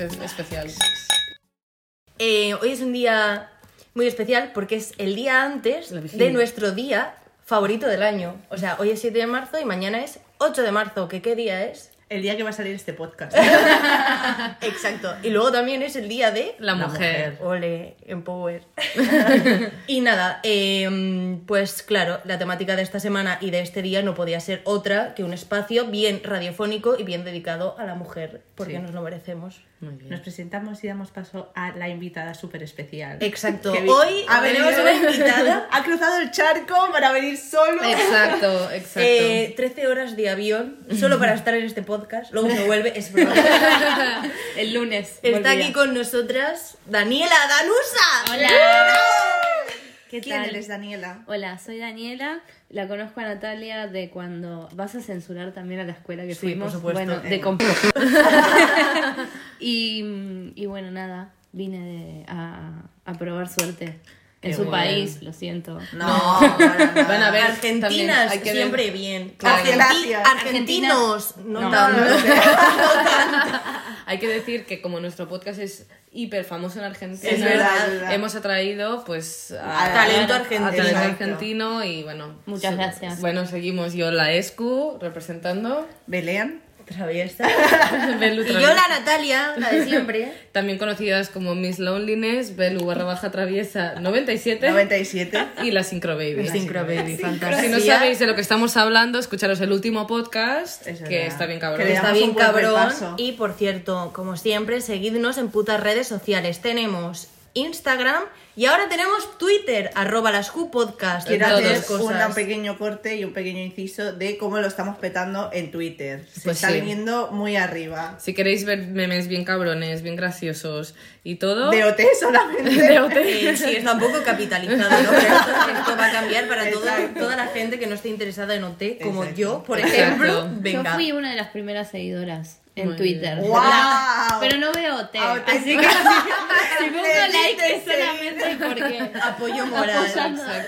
especial. Eh, hoy es un día muy especial porque es el día antes de nuestro día favorito del año. O sea, hoy es 7 de marzo y mañana es 8 de marzo. ¿Que qué día es? El día que va a salir este podcast. Exacto. Y luego también es el día de... La, mujer. Ole, Empower. y nada, eh, pues claro, la temática de esta semana y de este día no podía ser otra que un espacio bien radiofónico y bien dedicado a la mujer, porque Sí. nos lo merecemos. Muy bien. Nos presentamos y damos paso a la invitada súper especial. Exacto. Que Hoy ha tenemos venido- una invitada. ha cruzado el charco para venir solo. Exacto, exacto. Eh, 13 horas de avión solo para estar en este podcast. Luego se vuelve. Es. El lunes. Está volvía. aquí con nosotras Daniela Danusa. Hola. ¿Qué ¿Quién tal? eres, Daniela? Hola, soy Daniela. La conozco a Natalia de cuando. ¿Vas a censurar también a la escuela que Sí, fuimos? por supuesto. Bueno, de Eh. comp- y, y bueno, nada. Vine de- a, a probar suerte. En su país, lo siento. No. Van a ver, también ver- siempre bien. Claro. Argenti-. Argentinos, no, No, tanto. no, Hay que decir que como nuestro podcast es hiper famoso en Argentina, Es verdad, es verdad. hemos atraído pues A talento a argentino. talento Exacto. argentino y bueno. Muchas gracias. Bueno, seguimos yo la ESCU representando. Belén. Traviesa. Belu Y yo la Natalia, la de siempre. También conocidas como Miss Loneliness, Belu barra baja traviesa 97 97. y la Synchro Baby. Synchro Baby, Si fantasía. no sabéis de lo que estamos hablando, escucharos el último podcast, Es que está bien cabrón. Que Está bien cabrón. Y por cierto, como siempre, seguidnos en putas redes sociales. Tenemos Instagram y ahora tenemos Twitter, arroba las Q podcast. Quiero hacer un pequeño corte y un pequeño inciso de cómo lo estamos petando en Twitter. Se Pues está sí. viniendo muy arriba. Si queréis ver memes bien cabrones, bien graciosos y todo... De OT solamente. de OT. Eh, sí, está un poco capitalizado, ¿no? Pero esto, esto va a cambiar para toda, toda la gente que no esté interesada en OT, como Exacto. yo, por ejemplo. Yo fui una de las primeras seguidoras en Muy Twitter. La- Pero no veo OT. Auténtica. Así que si pongo Le like es solamente porque. Apoyo moral.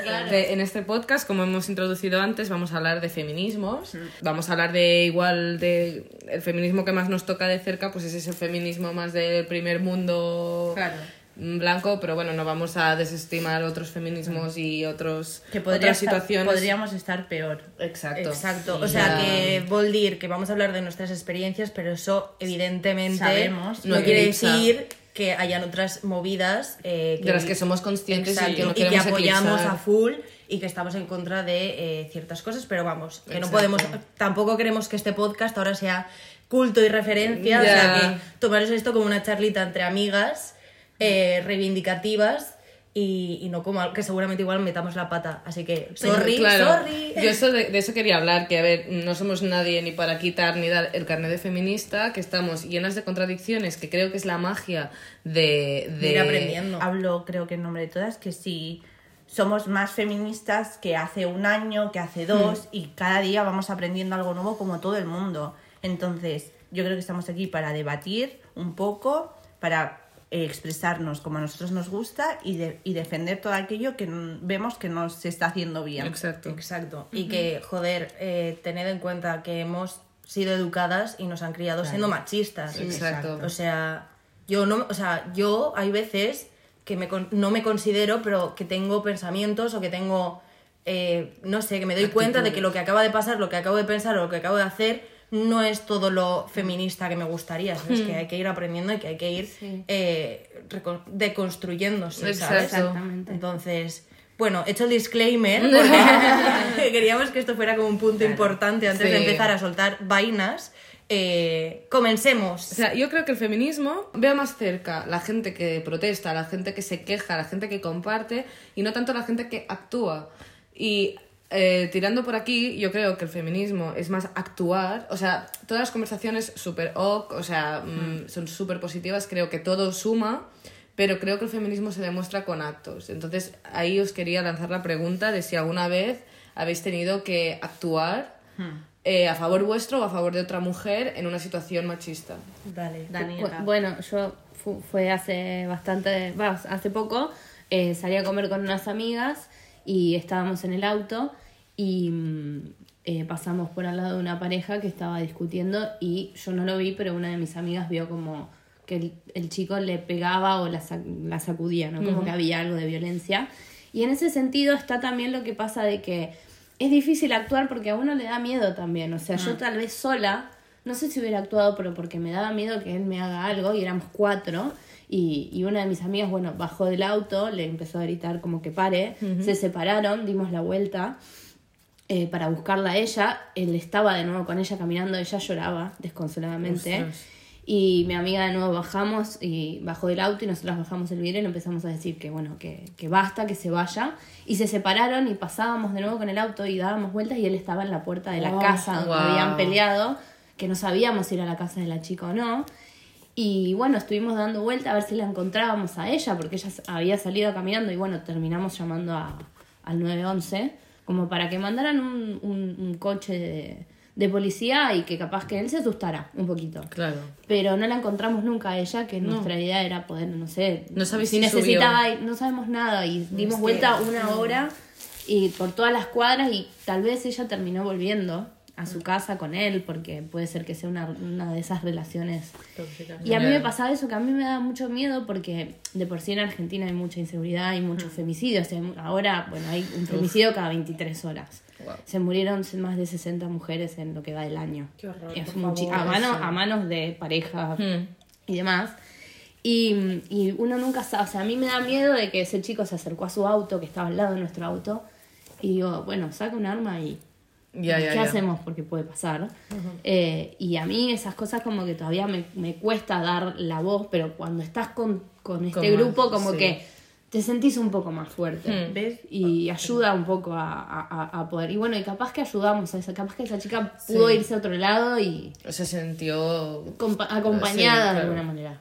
Claro. De- en este podcast, como hemos introducido antes, vamos a hablar de feminismos. Vamos a hablar de igual de el feminismo que más nos toca de cerca, pues ese es el feminismo más del primer mundo Claro. Blanco, pero bueno, no vamos a desestimar otros feminismos y otros Que otras estar- situaciones. podríamos estar peor. Exacto. Exacto, o sea que Voldir, que vamos a hablar de nuestras experiencias, pero eso evidentemente Sabemos, no quiere decir que hayan otras movidas eh, de las que somos conscientes Exacto, y que no y que apoyamos eclipsar. a full y que estamos en contra de eh, ciertas cosas, pero vamos, que no podemos, tampoco queremos que este podcast ahora sea culto y referencia, o sea que tomaros esto como una charlita entre amigas eh, reivindicativas y, y no como algo que seguramente igual metamos la pata, así que sorry, Claro. sorry. Yo eso de, de eso quería hablar, que a ver, no somos nadie ni para quitar ni dar el carnet de feminista, que estamos llenas de contradicciones, que creo que es la magia de... De ir aprendiendo. Hablo, creo que en nombre de todas, que sí somos más feministas que hace un año, que hace dos, Hmm. y cada día vamos aprendiendo algo nuevo como todo el mundo. Entonces, yo creo que estamos aquí para debatir un poco, para expresarnos como a nosotros nos gusta y, de- y defender todo aquello que vemos que nos se está haciendo bien. Exacto. Exacto. Y que, joder, eh, tened en cuenta que hemos sido educadas y nos han criado siendo machistas. Exacto. O sea, yo no, o sea, yo hay veces que me con- no me considero, pero que tengo pensamientos o que tengo, eh, no sé, que me doy cuenta de que lo que acaba de pasar, lo que acabo de pensar o lo que acabo de hacer no es todo lo feminista que me gustaría, ¿sabes? Que hay que ir aprendiendo y que hay que ir Sí. eh, deconstruyéndose, Exacto. ¿sabes? Exactamente. Entonces, bueno, hecho el disclaimer, porque queríamos que esto fuera como un punto importante antes de empezar a soltar vainas. Eh, comencemos. O sea, yo creo que el feminismo veo más cerca la gente que protesta, la gente que se queja, la gente que comparte y no tanto la gente que actúa. Y eh, tirando por aquí, yo creo que el feminismo es más actuar. O sea, todas las conversaciones súper ok, o sea, mm, son súper positivas, creo que todo suma, pero creo que el feminismo se demuestra con actos. Entonces, ahí os quería lanzar la pregunta de si alguna vez habéis tenido que actuar eh, a favor vuestro o a favor de otra mujer en una situación machista. Dale. Daniela. Bu- Bueno, yo fu- fue hace bastante, va, hace poco, eh, salí a comer con unas amigas y estábamos en el auto y mm, eh, pasamos por al lado de una pareja que estaba discutiendo y yo no lo vi, pero una de mis amigas vio como que el, el chico le pegaba o la, sac- la sacudía, ¿no? Como que había algo de violencia. Y en ese sentido está también lo que pasa de que es difícil actuar porque a uno le da miedo también. O sea, yo tal vez sola, no sé si hubiera actuado, pero porque me daba miedo que él me haga algo y éramos cuatro. Y, y una de mis amigas, bueno, bajó del auto, le empezó a gritar como que pare, se separaron, dimos la vuelta eh, para buscarla a ella. Él estaba de nuevo con ella caminando, ella lloraba desconsoladamente. Ostras. Y mi amiga de nuevo bajamos y bajó del auto y nosotros bajamos el vidrio y le empezamos a decir que bueno, que, que basta, que se vaya. Y se separaron y pasábamos de nuevo con el auto y dábamos vueltas y él estaba en la puerta de la Oh, casa donde wow. habían peleado, que no sabíamos si era la casa de la chica o no. Y bueno, estuvimos dando vueltas a ver si la encontrábamos a ella, porque ella había salido caminando y bueno, terminamos llamando a, al 911 como para que mandaran un, un- un coche de, de policía y que capaz que él se asustara un poquito. Claro. Pero no la encontramos nunca a ella, que No. nuestra idea era poder, no sé, No si si necesitaba, no sabemos nada y dimos vuelta una hora y por todas las cuadras y tal vez ella terminó volviendo a su casa con él porque puede ser que sea una, una de esas relaciones y a mí me pasaba eso, que a mí me da mucho miedo porque de por sí en Argentina hay mucha inseguridad y muchos femicidios. Hay mu- Ahora, bueno, hay un femicidio cada 23 horas. Wow. Se murieron más de 60 mujeres en lo que va del año. Qué horror, Es por muchi- favor, a, mano- eso. a manos de pareja Hmm. y demás. Y, y uno nunca sabe, o sea, a mí me da miedo de que ese chico se acercó a su auto, que estaba al lado de nuestro auto, y digo, bueno, saca un arma y ¿Qué hacemos? Porque puede pasar. Eh, y a mí esas cosas como que todavía me, me cuesta dar la voz, pero cuando estás con, con este Con más, grupo como sí. que te sentís un poco más fuerte. Hmm. ¿Ves? Y ayuda un poco a, a- a- poder. Y bueno, y capaz que ayudamos a esa, capaz que esa chica pudo Sí. irse a otro lado y Se sintió... compa- acompañada Sí, de alguna manera.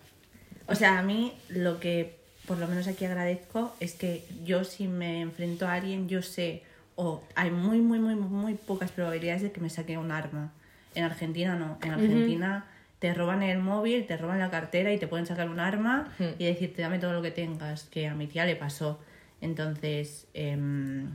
O sea, a mí lo que por lo menos aquí agradezco es que yo si me enfrento a alguien, yo sé, o hay muy, muy, muy, muy pocas probabilidades de que me saque un arma. En Argentina no. En Argentina te roban el móvil, te roban la cartera y te pueden sacar un arma y decirte dame todo lo que tengas, que a mi tía le pasó. Entonces, em,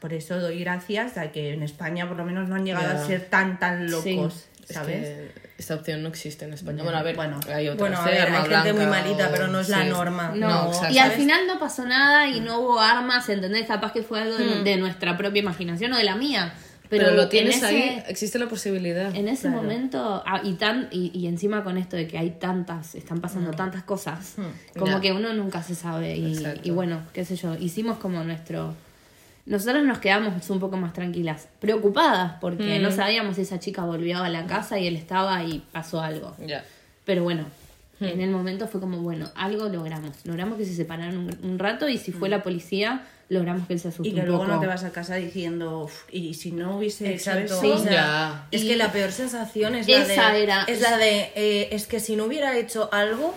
por eso doy gracias a que en España por lo menos no han llegado a ser tan, tan locos, Es ¿sabes? que esta opción no existe en España. Bueno, a ver, Bueno, hay otras. bueno, a ¿eh? ver, Arma hay gente muy malita, o- pero no es la sí. norma. No, No, exacto. y al ¿sabes? final no pasó nada y no hubo armas, ¿entendés? Capaz que fue algo de, de nuestra propia imaginación o de la mía. Pero, Pero, lo en tienes ese- ahí, existe la posibilidad. En ese Claro. momento, ah, y, tan, y, y encima con esto de que hay tantas, están pasando tantas cosas, como Ya. que uno nunca se sabe. Y, Exacto. y bueno, qué sé yo, hicimos como nuestro... Nosotros nos quedamos un poco más tranquilas, preocupadas, porque no sabíamos si esa chica volvió a la casa y él estaba y pasó algo. Ya. Pero bueno, en el momento fue como, bueno, algo logramos. Logramos que se separaran un, un rato y si fue la policía, logramos que él se asuste Y que un luego poco. no te vas a casa diciendo, "Uf, y si no hubiese, Exacto. ¿sabes? sea, Ya. Es Y- que la peor sensación es la Esa de. era- Es la de. eh, es que si no hubiera hecho algo,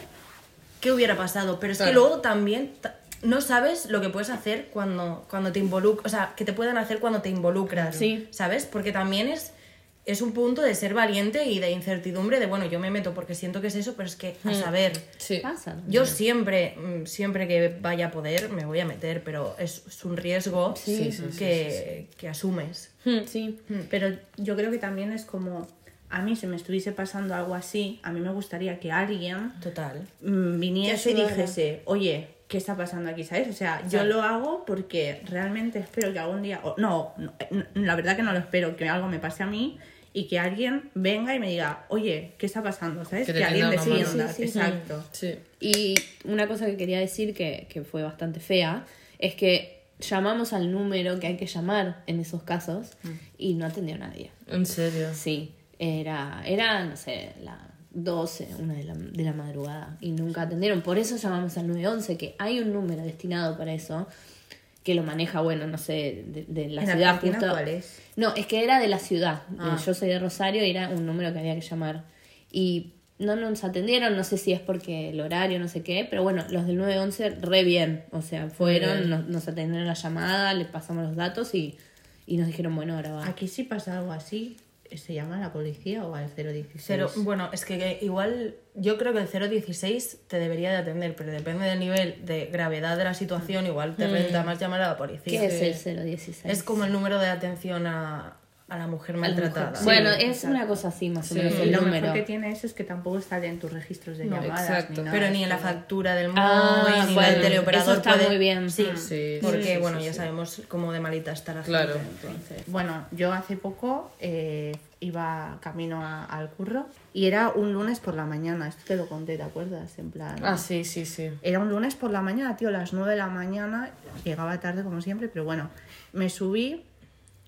¿qué hubiera pasado? Pero es que Claro. luego también. No sabes lo que puedes hacer cuando, cuando te involucras. O sea, que te pueden hacer cuando te involucras. Sí. ¿Sabes? Porque también es. Es un punto de ser valiente y de incertidumbre de, bueno, yo me meto porque siento que es eso, pero es que, a saber, Sí. Yo siempre, mm, siempre que vaya a poder, me voy a meter, pero es, es un riesgo Sí, sí, sí, que, que asumes. Sí. Pero yo creo que también es como, a mí si me estuviese pasando algo así, a mí me gustaría que alguien Total. mm, viniese y dijese, oye, ¿qué está pasando aquí? ¿Sabes? O sea, yo lo hago porque realmente espero que algún día, o- no, no, eh, la verdad que no lo espero, que algo me pase a mí y que alguien venga y me diga, oye, ¿qué está pasando? ¿Sabes? Que alguien defienda, Sí, sí, sí. exacto. Sí. Y una cosa que quería decir que, que fue bastante fea es que llamamos al número que hay que llamar en esos casos y no atendió nadie. En serio. Sí, era, era no sé, la 12, una de la, de la madrugada y nunca atendieron. Por eso llamamos al 911, que hay un número destinado para eso, que lo maneja, bueno, no sé, de, de la ¿En ciudad Argentina justo. cuál es? No, es que era de la ciudad. Ah. Yo soy de Rosario y era un número que había que llamar. Y no nos atendieron, no sé si es porque el horario, no sé qué, pero bueno, los del 911 re bien. O sea, fueron, nos, nos atendieron la llamada, les pasamos los datos y, y nos dijeron, bueno, ahora va. Aquí si pasa algo así, ¿se llama a la policía o al 016? Cero, bueno, es que, que igual yo creo que el 016 te debería de atender, pero depende del nivel de gravedad de la situación, igual te renta más llamar a la policía. ¿Qué es el 016? Es como el número de atención a, a la mujer maltratada. Bueno, es una cosa así, más o menos, Y el lo número. mejor que tiene eso es que tampoco sale en tus registros de llamadas. exacto. Ni nada. Pero ni en la factura del móvil, Ah, ni bueno, del teleoperador. eso está puede- muy bien. Sí, Mm. Sí, porque sí, sí, bueno, sí, ya sí. sabemos cómo de malita está la Claro. gente. Entonces. Bueno, yo hace poco eh, iba camino a- al curro y era un lunes por la mañana. Esto te lo conté, ¿te acuerdas? En plan. Ah, sí, sí, sí. Era un lunes por la mañana, tío, a las 9 de la mañana. Llegaba tarde como siempre, pero bueno, me subí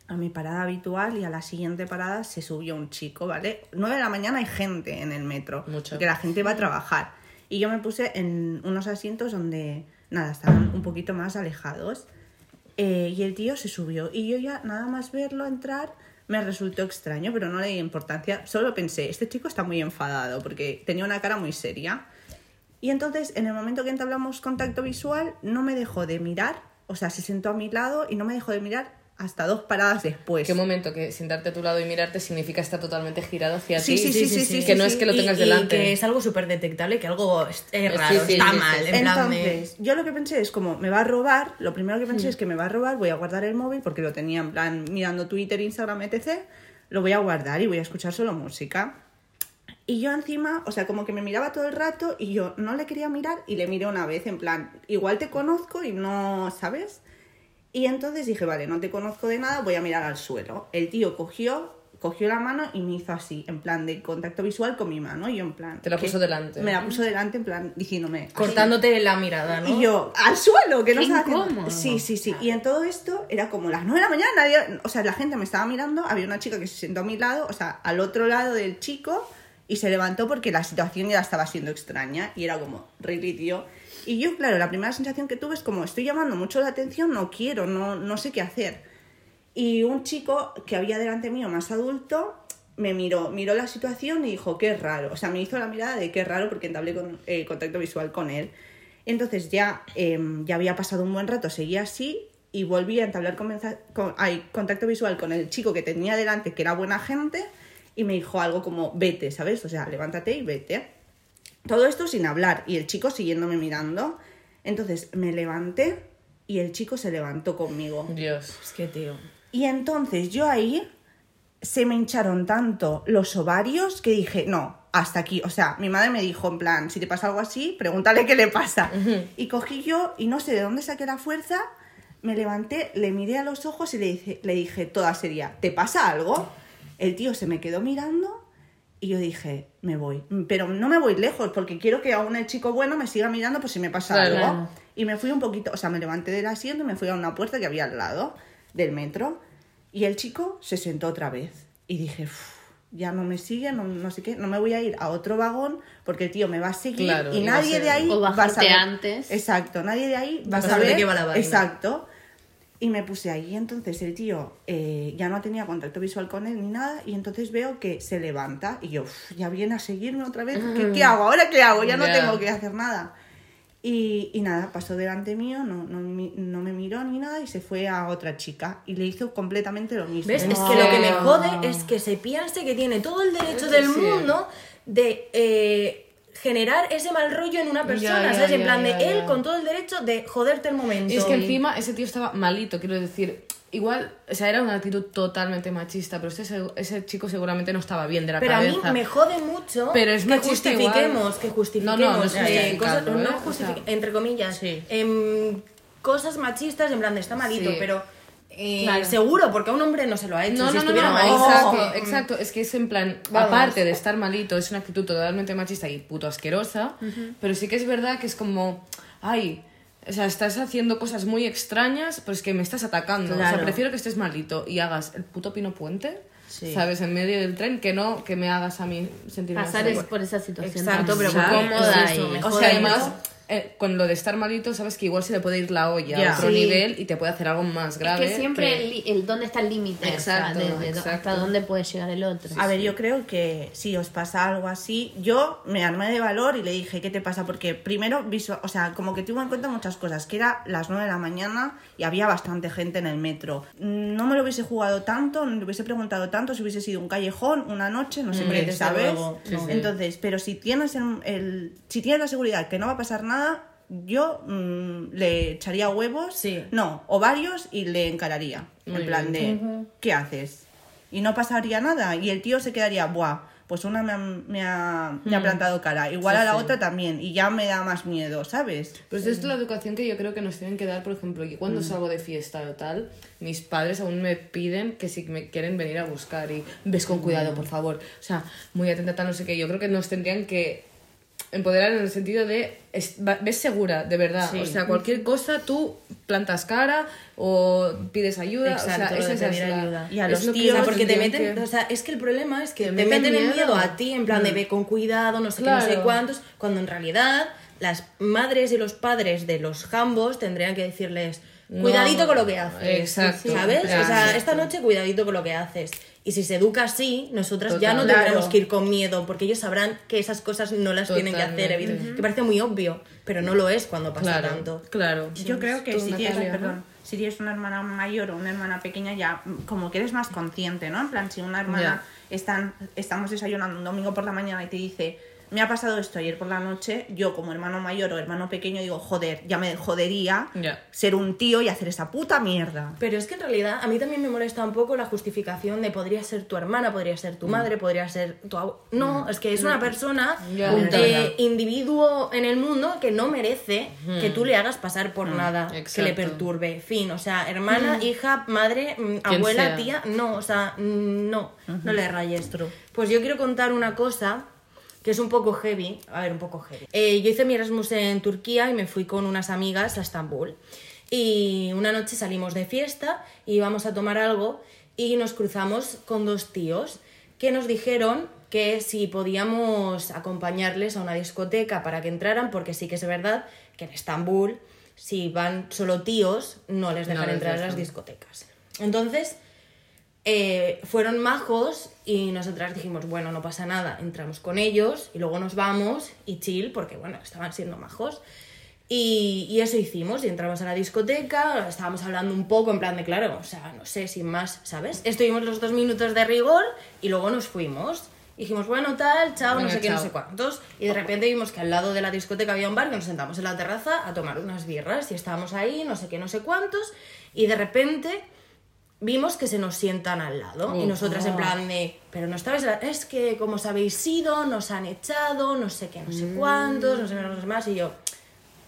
a mi parada habitual y a la siguiente parada se subió un chico, ¿vale? 9 de la mañana hay gente en el metro, Mucha. porque la gente va a trabajar. Y yo me puse en unos asientos donde, nada, estaban un poquito más alejados. Eh, y el tío se subió. Y yo ya, nada más verlo entrar, me resultó extraño, pero no le di importancia. Solo pensé, este chico está muy enfadado, porque tenía una cara muy seria. Y entonces, en el momento que entablamos contacto visual, no me dejó de mirar, o sea, se sentó a mi lado y no me dejó de mirar hasta dos paradas después. Qué momento que sentarte a tu lado y mirarte significa estar totalmente girado hacia Sí, ti. sí, sí, sí, sí, Que sí, no sí. es que lo Y- tengas y delante. que es algo súper detectable, que algo es, Sí, raro, sí, está sí, mal. sí. En plan de- Entonces, yo lo que pensé es como, me va a robar, lo primero que pensé es que me va a robar, voy a guardar el móvil porque lo tenía en plan mirando Twitter, Instagram, etc. Lo voy a guardar y voy a escuchar solo música. Y yo encima, o sea, como que me miraba todo el rato y yo no le quería mirar y le miré una vez, en plan, igual te conozco y no, ¿sabes? Y entonces dije, vale, no te conozco de nada, voy a mirar al suelo. El tío cogió, cogió la mano y me hizo así, en plan de contacto visual con mi mano. Y yo en plan... Te la ¿qué? puso delante. Me la puso delante, en plan, diciéndome... así. cortándote la mirada, ¿no? Y yo, al suelo, que no estaba haciendo-. Sí, sí, sí. Y en todo esto era como las 9 de la mañana, nadie- o sea, la gente me estaba mirando, había una chica que se sentó a mi lado, o sea, al otro lado del chico, y se levantó porque la situación ya estaba siendo extraña, y era como, really, tío. Y yo, claro, la primera sensación que tuve es como, estoy llamando mucho la atención, no quiero, no, no sé qué hacer. Y un chico que había delante mío, más adulto, me miró, miró la situación y dijo, qué raro. O sea, me hizo la mirada de qué raro porque entablé con, eh, contacto visual con él. Entonces ya, em, ya había pasado un buen rato, seguía así y volví a entablar comenza- con- ay, contacto visual con el chico que tenía delante, que era buena gente, y me dijo algo como, vete, ¿sabes? O sea, levántate y vete. Todo esto sin hablar y el chico siguiéndome mirando. Entonces me levanté y el chico se levantó conmigo. Dios. Es que, tío. Y entonces yo ahí se me hincharon tanto los ovarios que dije, no, hasta aquí. O sea, mi madre me dijo en plan, si te pasa algo así, pregúntale qué le pasa. Y cogí yo y no sé de dónde saqué la fuerza, me levanté, le miré a los ojos y le dije, le dije toda seria, ¿te pasa algo? El tío se me quedó mirando y yo dije, me voy. Pero no me voy lejos porque quiero que aún el chico bueno me siga mirando por si me pasa Claro. algo. Y me fui un poquito, o sea, me levanté del asiento y me fui a una puerta que había al lado del metro. Y el chico se sentó otra vez. Y dije, "Uf, ya no me sigue, no, no sé qué, no me voy a ir a otro vagón porque el tío me va a seguir Claro, y a nadie de ahí O va a saber. antes. Exacto, nadie de ahí va a saber de saber. qué va la vaina. Exacto. Y me puse ahí, entonces el tío eh, ya no tenía contacto visual con él ni nada, y entonces veo que se levanta y yo, "Uf, ya viene a seguirme otra vez, ¿qué, qué hago? ¿Ahora qué hago? Ya no tengo que hacer nada. Y, y nada, pasó delante mío, no, no, no me miró ni nada y se fue a otra chica y le hizo completamente lo mismo. ¿Ves? ¿En Es que lo que me jode es que se piense que tiene todo el derecho del Sí. mundo de eh, generar ese mal rollo en una persona, ya, ¿sabes? En ya, plan de él con todo el derecho de joderte el momento. Y es que encima ese tío estaba malito, quiero decir. Igual, o sea, era una actitud totalmente machista, pero ese, ese chico seguramente no estaba bien de la Pero a mí cabeza. me jode mucho Pero es que justifiquemos, igual. que justifiquemos No, no, no es eh, cosas, no ¿eh? entre comillas, sí. em, cosas machistas en plan de está malito, Sí. pero eh, Claro. seguro, porque a un hombre no se lo ha hecho. No, si no, no, estuviera no, exacto, exacto. Es que es en plan, Vamos. aparte de estar malito, es una actitud totalmente machista y puto asquerosa, pero sí que es verdad que es como, ay, o sea, estás haciendo cosas muy extrañas, pero es que me estás atacando. O sea, prefiero que estés malito y hagas el puto pino puente, Sí. ¿sabes? En medio del tren, que no que me hagas a mí sentirme Pasar es por esa situación Exacto, O sea, además. Eh, con lo de estar malito, sabes que igual se le puede ir la olla Ya. a otro Sí. nivel y te puede hacer algo más grave. Es que siempre el, li- el dónde está el límite, o sea, Exacto, exacto. hasta dónde puede llegar el otro. A ver, yo creo que si os pasa algo así, yo me armé de valor y le dije, ¿qué te pasa? Porque primero, o sea, como que tuve en cuenta muchas cosas, que era las 9 de la mañana y había bastante gente en el metro. No me lo hubiese jugado tanto, no le hubiese preguntado tanto si hubiese sido un callejón, una noche, no sé desde ¿sabes? Sí, sí. Entonces, pero si tienes el, el- si tienes la seguridad que no va a pasar nada, yo mm, le echaría huevos, Sí. no, ovarios y le encararía. Muy en plan bien. de, ¿qué haces? y no pasaría nada. Y el tío se quedaría, buah, pues una me ha, me ha, me ha plantado cara, igual Sí, a la sí. otra también, y ya me da más miedo, ¿sabes? Pues es la educación que yo creo que nos tienen que dar, por ejemplo, yo cuando salgo de fiesta o tal, mis padres aún me piden que si me quieren venir a buscar y ves con cuidado, por favor. O sea, muy atenta, tal, no sé qué. Yo creo que nos tendrían que empoderar en el sentido de es- ves segura, de verdad. Sí. O sea, cualquier cosa tú plantas cara o pides ayuda. Exacto, o sea, esa es pedir la- ayuda. Y a es los lo que tíos, porque te meten, que- o sea, es que el problema es que Te te, meten meten el miedo. a ti, en plan de ve con cuidado, no sé qué, no sé Claro. cuántos, cuando en realidad las madres y los padres de los jambos tendrían que decirles, No, cuidadito con lo que haces, exacto, ¿sabes? O sea, exacto. esta noche cuidadito con lo que haces. Y si se educa así, nosotras ya no tendremos Claro. que ir con miedo, porque ellos sabrán que esas cosas no las tienen que hacer, que parece muy obvio, pero no lo es cuando pasa Claro, tanto. claro. Yo creo que si tienes, Natalia, ¿no? perdón, si tienes una hermana mayor o una hermana pequeña, ya como que eres más consciente, ¿no? En plan, si una hermana están, estamos desayunando un domingo por la mañana y te dice, me ha pasado esto ayer por la noche, yo como hermano mayor o hermano pequeño digo, joder, ya me jodería ser un tío y hacer esa puta mierda. Pero es que en realidad a mí también me molesta un poco la justificación de podría ser tu hermana, podría ser tu madre, podría ser tu abu- No, es que es una persona, Ya. un eh, individuo en el mundo que no merece que tú le hagas pasar por nada que le perturbe. Fin, o sea, hermana, hija, madre, mm, abuela, sea. tía, no, o sea, mm, no, no le rayes. Pues yo quiero contar una cosa que es un poco heavy. A ver, un poco heavy. Eh, yo hice mi Erasmus en Turquía y me fui con unas amigas a Estambul. Y una noche salimos de fiesta y íbamos a tomar algo y nos cruzamos con dos tíos que nos dijeron que si podíamos acompañarles a una discoteca para que entraran, porque sí que es verdad que en Estambul, si van solo tíos, no les dejan les entrar a las discotecas. Entonces, eh, fueron majos y nosotras dijimos, bueno, no pasa nada, entramos con ellos y luego nos vamos y chill, porque bueno, estaban siendo majos. Y, y eso hicimos, y entramos a la discoteca, estábamos hablando un poco en plan de, claro, o sea, no sé, sin más, ¿sabes? Estuvimos los dos minutos de rigor y luego nos fuimos. Dijimos, bueno, tal, chao, no sé qué, no chao. sé cuántos. Y de repente vimos que al lado de la discoteca había un bar, que nos sentamos en la terraza a tomar unas birras y estábamos ahí, no sé qué, no sé cuántos. Y de repente vimos que se nos sientan al lado. y Uf. nosotras en plan de, pero no estabais, es que como os habéis ido, nos han echado, no sé qué, no sé cuántos, no sé menos, más. Y yo,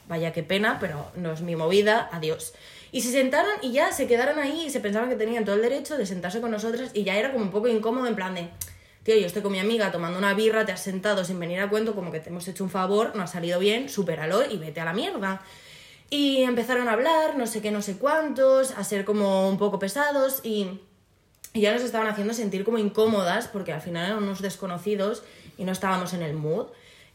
vaya qué pena, pero no es mi movida, adiós. Y se sentaron y ya se quedaron ahí y se pensaban que tenían todo el derecho de sentarse con nosotras y ya era como un poco incómodo en plan de, tío, yo estoy con mi amiga tomando una birra, te has sentado sin venir a cuento, como que te hemos hecho un favor, no ha salido bien, supéralo y vete a la mierda. Y empezaron a hablar, no sé qué, no sé cuántos, a ser como un poco pesados y, ya nos estaban haciendo sentir como incómodas porque al final eran unos desconocidos y no estábamos en el mood.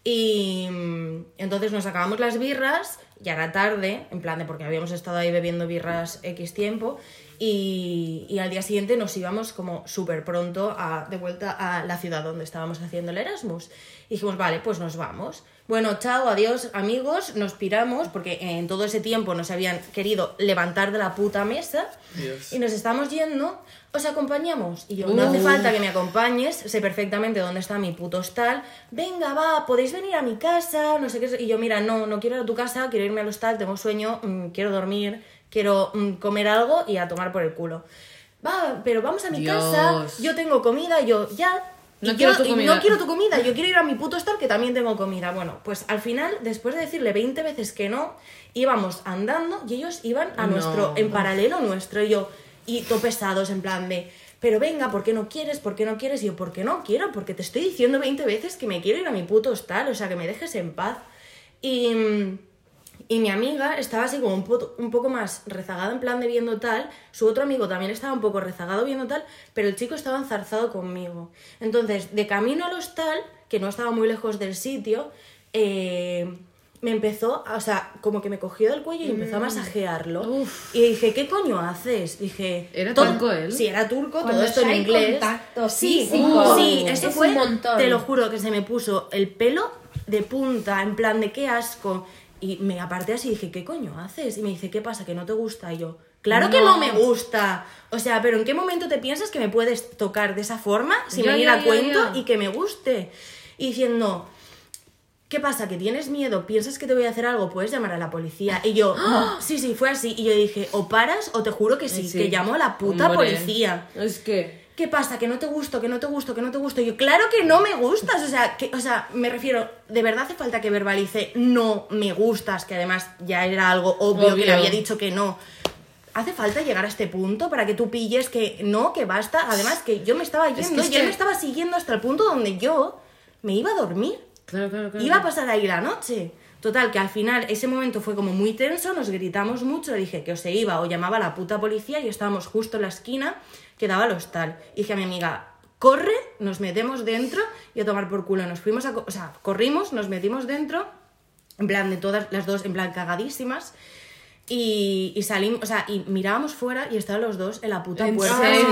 Y mm, entonces nos acabamos las birras, ya era tarde, en plan de porque habíamos estado ahí bebiendo birras X tiempo, y, y al día siguiente nos íbamos como súper pronto a, de vuelta a la ciudad donde estábamos haciendo el Erasmus. Y dijimos, vale, pues nos vamos. Bueno, chao, adiós amigos, nos piramos porque en todo ese tiempo nos habían querido levantar de la puta mesa Dios. y nos estamos yendo, os acompañamos. Y yo, no hace falta que me acompañes, sé perfectamente dónde está mi puto hostal. Venga, va, podéis venir a mi casa, no sé qué. Y yo, mira, no, no quiero ir a tu casa, quiero irme al hostal, tengo sueño, mm, quiero dormir, quiero mm, comer algo y a tomar por el culo. Va, pero vamos a mi Dios. casa, yo tengo comida, y yo, ya. Y No yo- quiero tu y comida. no quiero tu comida, yo quiero ir a mi puto hostal que también tengo comida. Bueno, pues al final, después de decirle 20 veces que no, íbamos andando y ellos iban a No. nuestro, en paralelo nuestro, y yo, y todo pesados, en plan de, pero venga, ¿por qué no quieres? ¿Por qué no quieres? Y yo, ¿por qué no quiero? Porque te estoy diciendo 20 veces que me quiero ir a mi puto hostal, o sea, que me dejes en paz. Y, mm, y mi amiga estaba así como un, po- un poco más rezagada en plan de viendo tal, su otro amigo también estaba un poco rezagado viendo tal, pero el chico estaba enzarzado conmigo. Entonces, de camino al hostal, que no estaba muy lejos del sitio, eh, me empezó, o sea, como que me cogió del cuello y empezó a masajearlo. Uf. Y dije, ¿qué coño haces? Dije, ¿Era turco él? Sí, era turco, Cuando todo esto en inglés. contacto sí, físico, sí, eso es fue, un montón. te lo juro que se me puso el pelo de punta, en plan de qué asco. Y me aparté así y dije, ¿qué coño haces? Y me dice, ¿qué pasa? ¿Que no te gusta? Y yo, claro que no me gusta. O sea, pero ¿en qué momento te piensas que me puedes tocar de esa forma sin Ya, venir ya, a cuento y que me guste? Y diciendo, ¿Qué pasa? ¿Que tienes miedo? ¿Piensas que te voy a hacer algo? Puedes llamar a la policía. Y yo, "Ah, sí, sí, fue así. Y yo dije, o paras o te juro que sí, Sí. que llamo a la puta Hombre. policía. Es que. ¿Qué pasa? Que no te gusto, que no te gusto, que no te gusto. Yo, claro que no me gustas. O sea, que, o sea, me refiero, de verdad hace falta que verbalice no me gustas, que además ya era algo obvio, que le había dicho que no. Hace falta llegar a este punto para que tú pilles que no, que basta. Además, que yo me estaba yendo que es y él que- me estaba siguiendo hasta el punto donde yo me iba a dormir. Claro, claro, claro. Iba a pasar ahí la noche. Total, que al final ese momento fue como muy tenso, nos gritamos mucho, le dije que o se iba o llamaba a la puta policía y estábamos justo en la esquina que daba el hostal. Y dije a mi amiga, corre, nos metemos dentro y a tomar por culo. Nos fuimos a... O sea, corrimos, nos metimos dentro, en plan de todas las dos, en plan cagadísimas. Y, y salimos, o sea, y mirábamos fuera y estaban los dos en la puta ¿En puerta serio?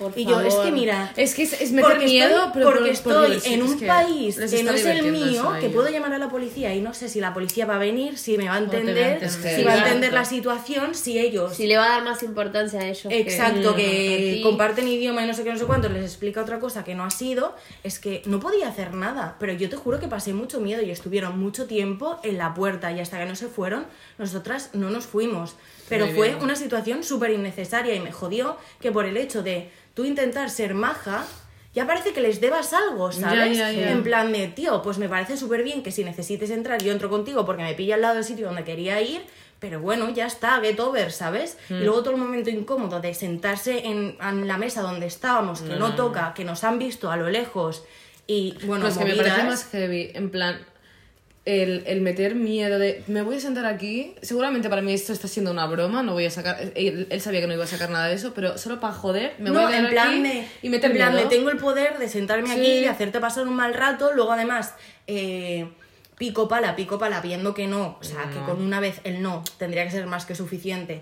Por y yo, es que mira, Es que es, es meter porque miedo, estoy, pero porque por- por estoy en es un que país que no es el mío, que puedo llamar a la policía y no sé si la policía va a venir, si me va a te va a entender, entender. si va a entender la situación, si ellos Si le va a dar más importancia a ellos. que- Exacto, Mm, que comparten idioma y no sé qué, no sé cuánto, les explica otra cosa que no ha sido, es que no podía hacer nada. Pero yo te juro que pasé mucho miedo y estuvieron mucho tiempo en la puerta y hasta que no se fueron, nosotras no nos fuimos. Pero Muy fue bien. una situación súper innecesaria y me jodió que por el hecho de tú intentar ser maja, ya parece que les debas algo, ¿sabes? ya, ya. En plan de, tío, pues me parece súper bien que si necesites entrar, yo entro contigo porque me pilla al lado del sitio donde quería ir, pero bueno, ya está, get over, ¿sabes? Mm. Y luego todo el momento incómodo de sentarse en, en la mesa donde estábamos, que no, toca, que nos han visto a lo lejos y, bueno, Pues que me movidas. parece más heavy, en plan, el, el meter miedo de, me voy a sentar aquí, seguramente para mí esto está siendo una broma, no voy a sacar, él, él sabía que no iba a sacar nada de eso, pero solo para joder, me voy no, a quedar en plan aquí de, y meter en plan miedo. tengo el poder de sentarme Sí. aquí, de hacerte pasar un mal rato, luego además eh, pico pala, pico pala, viendo que no, o sea, que con una vez el no tendría que ser más que suficiente.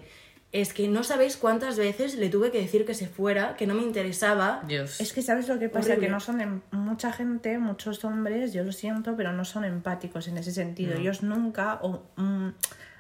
Es que no sabéis cuántas veces le tuve que decir que se fuera, que no me interesaba. Dios. Es que sabes lo que pasa, Horrible. que no son em- mucha gente, muchos hombres, yo lo siento, pero no son empáticos en ese sentido. Ellos nunca, o mm,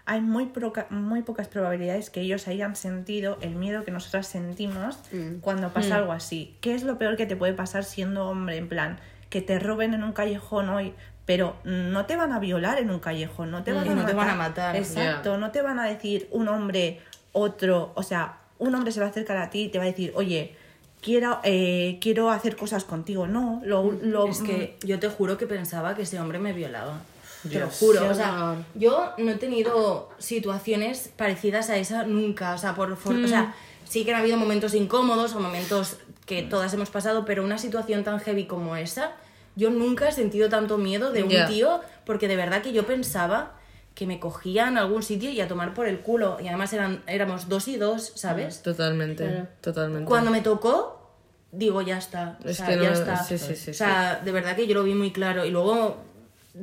hay muy, proca- muy pocas probabilidades que ellos hayan sentido el miedo que nosotras sentimos cuando pasa algo así. ¿Qué es lo peor que te puede pasar siendo hombre? En plan, que te roben en un callejón hoy, pero no te van a violar en un callejón, no te van, Y a, no te matar. van a matar. Exacto, no te van a decir un hombre, otro, o sea, un hombre se va a acercar a ti y te va a decir, oye, quiero, eh, quiero hacer cosas contigo. No, lo, lo- Es que yo te juro que pensaba que ese hombre me violaba. Te lo juro. O sea, yo no he tenido situaciones parecidas a esa nunca. O sea, por, for- o sea, sí que han habido momentos incómodos o momentos que todas hemos pasado, pero una situación tan heavy como esa, yo nunca he sentido tanto miedo de un tío, porque de verdad que yo pensaba que me cogía en algún sitio y a tomar por el culo. Y además eran, éramos dos y dos, ¿sabes? Totalmente, Claro. totalmente. Cuando me tocó, digo, ya está. O Es sea, que no- ya está. sí, sí, sí, o sea, de verdad que yo lo vi muy claro. Y luego,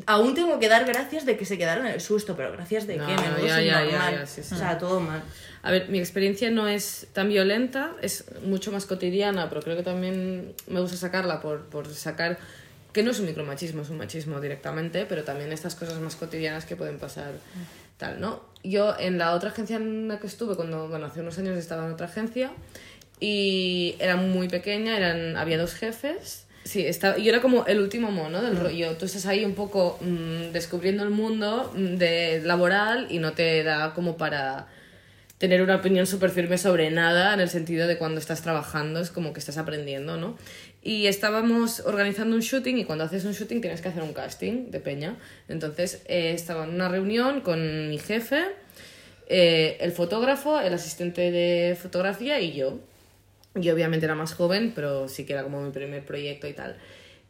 aún tengo que dar gracias de que se quedaron en el susto, pero gracias de No, que menudo ya, ya. O sea, todo mal. A ver, mi experiencia no es tan violenta, es mucho más cotidiana, pero creo que también me gusta sacarla por, por sacar que no es un micromachismo, es un machismo directamente, pero también estas cosas más cotidianas que pueden pasar tal, ¿no? Yo en la otra agencia en la que estuve, cuando, bueno, hace unos años estaba en otra agencia y era muy pequeña, eran, había dos jefes. Sí, estaba, yo era como el último mono del rollo. Tú estás ahí un poco mm, descubriendo el mundo mm, de laboral y no te da como para tener una opinión súper firme sobre nada, en el sentido de cuando estás trabajando, es como que estás aprendiendo, ¿no? Y estábamos organizando un shooting y cuando haces un shooting tienes que hacer un casting de peña. Entonces eh, estaba en una reunión con mi jefe, eh, el fotógrafo, el asistente de fotografía y yo. Yo obviamente era más joven, pero sí que era como mi primer proyecto y tal.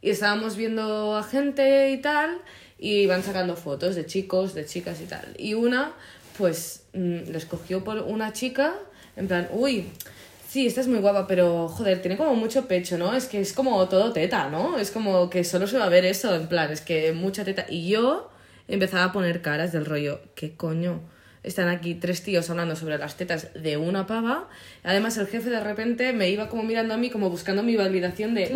Y estábamos viendo a gente y tal, y iban sacando fotos de chicos, de chicas y tal. Y una, pues, mm, les cogió por una chica, en plan, uy, sí, esta es muy guapa, pero joder, tiene como mucho pecho, ¿no? Es que es como todo teta, ¿no? Es como que solo se va a ver eso, en plan, es que mucha teta. Y yo empezaba a poner caras del rollo, ¿qué coño? Están aquí tres tíos hablando sobre las tetas de una pava. Además, el jefe de repente me iba como mirando a mí, como buscando mi validación de.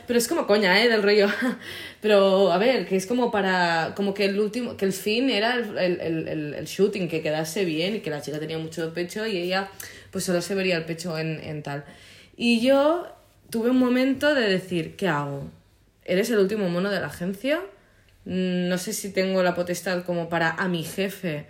Pero es como coña, ¿eh? Del rollo. Pero a ver, que es como para. Como que el último. Que el fin era el, el- el- el shooting, que quedase bien y que la chica tenía mucho pecho y ella, pues solo se vería el pecho en, en tal. Y yo tuve un momento de decir, ¿qué hago? ¿Eres el último mono de la agencia? Mm, No sé si tengo la potestad como para a mi jefe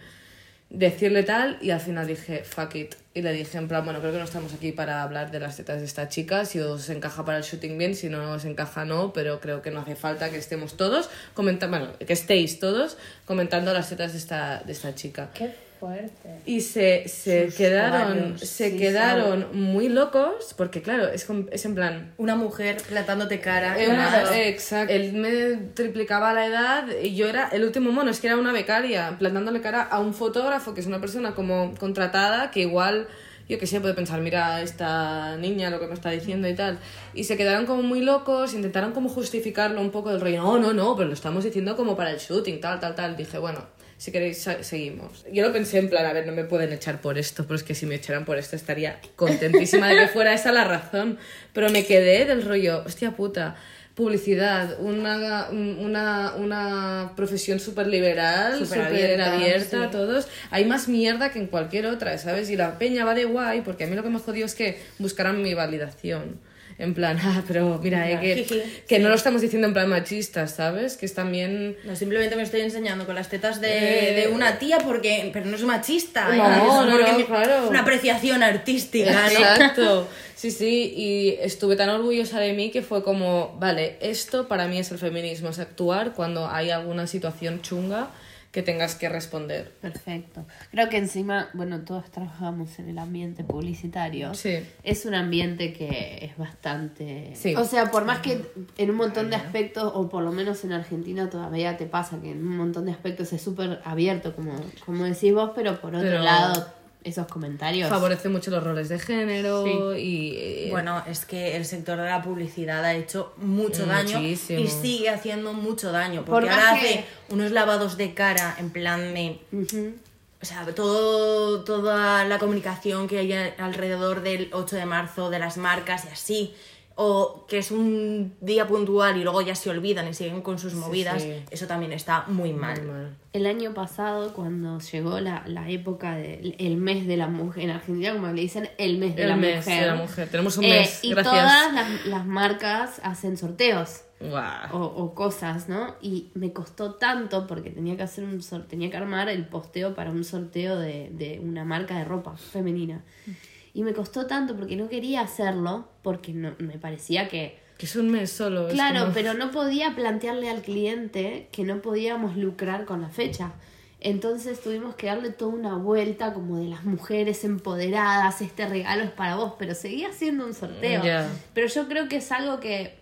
decirle tal y al final dije, fuck it. Y le dije en plan, bueno, creo que no estamos aquí para hablar de las tetas de esta chica, si os encaja para el shooting bien, si no os encaja no, pero creo que no hace falta que estemos todos comentando, bueno, que estéis todos comentando las tetas de esta, de esta chica. Qué fuerte. Y se, se Sus quedaron, ovarios, se sí, quedaron muy locos, porque claro, es, es en plan, Una mujer plantándote cara. eh, una- exacto. Él me triplicaba la edad y yo era el último mono, es que era una becaria, plantándole cara a un fotógrafo que es una persona como contratada que igual, yo que sé, puede pensar, mira esta niña lo que me está diciendo y tal. Y se quedaron como muy locos, intentaron como justificarlo un poco del rollo, no, no, no, pero lo estamos diciendo como para el shooting, tal, tal, tal. Dije, bueno. Si queréis, seguimos. Yo lo pensé en plan, a ver, no me pueden echar por esto, pero es que si me echaran por esto estaría contentísima de que fuera esa la razón. Pero me quedé del rollo, hostia puta, publicidad, una, un- una, una profesión súper liberal, Súper abierta, abierta, sí. todos. Hay más mierda que en cualquier otra, ¿sabes? Y la peña va de guay, porque a mí lo que me jodió es que buscaran mi validación. En plan, ah, pero mira, eh, que, no lo estamos diciendo en plan machista, ¿sabes? Que es también... No, simplemente me estoy enseñando con las tetas de, Eh, de una tía porque pero no es machista No, ¿eh? No, porque no, mi- claro. una apreciación artística ¿no? Exacto. Sí, sí, y estuve tan orgullosa de mí que fue como, vale, esto para mí es el feminismo, es actuar cuando hay alguna situación chunga que tengas que responder. Perfecto. Creo que encima, bueno, todos trabajamos en el ambiente publicitario. Sí. Es un ambiente que es bastante... Sí. O sea, por más que en un montón de aspectos, o por lo menos en Argentina todavía te pasa que en un montón de aspectos es súper abierto, como, como decís vos, pero por otro Pero- lado, esos comentarios... Favorece mucho los roles de género y... eh, Bueno, es que el sector de la publicidad ha hecho mucho daño y sigue haciendo mucho daño. Por Porque ahora hace unos lavados de cara en plan de. O sea, todo, toda la comunicación que hay alrededor del 8 de marzo de las marcas y así. O que es un día puntual y luego ya se olvidan y siguen con sus movidas. sí. Eso también está muy mal. muy mal. El año pasado, cuando llegó la, la época del el mes de la mujer, en Argentina como le dicen el mes de El la mes mujer. de la mujer. Tenemos un Eh, mes, y gracias. todas las, las marcas hacen sorteos Guau. o, o cosas, ¿no? Y me costó tanto porque tenía que hacer un tenía que armar el posteo para un sorteo de, de una marca de ropa femenina. Y me costó tanto porque no quería hacerlo, porque no, me parecía que Que es un mes solo. Claro, como- pero no podía plantearle al cliente que no podíamos lucrar con la fecha. Entonces tuvimos que darle toda una vuelta como de las mujeres empoderadas, este regalo es para vos, pero seguía siendo un sorteo. Pero yo creo que es algo que,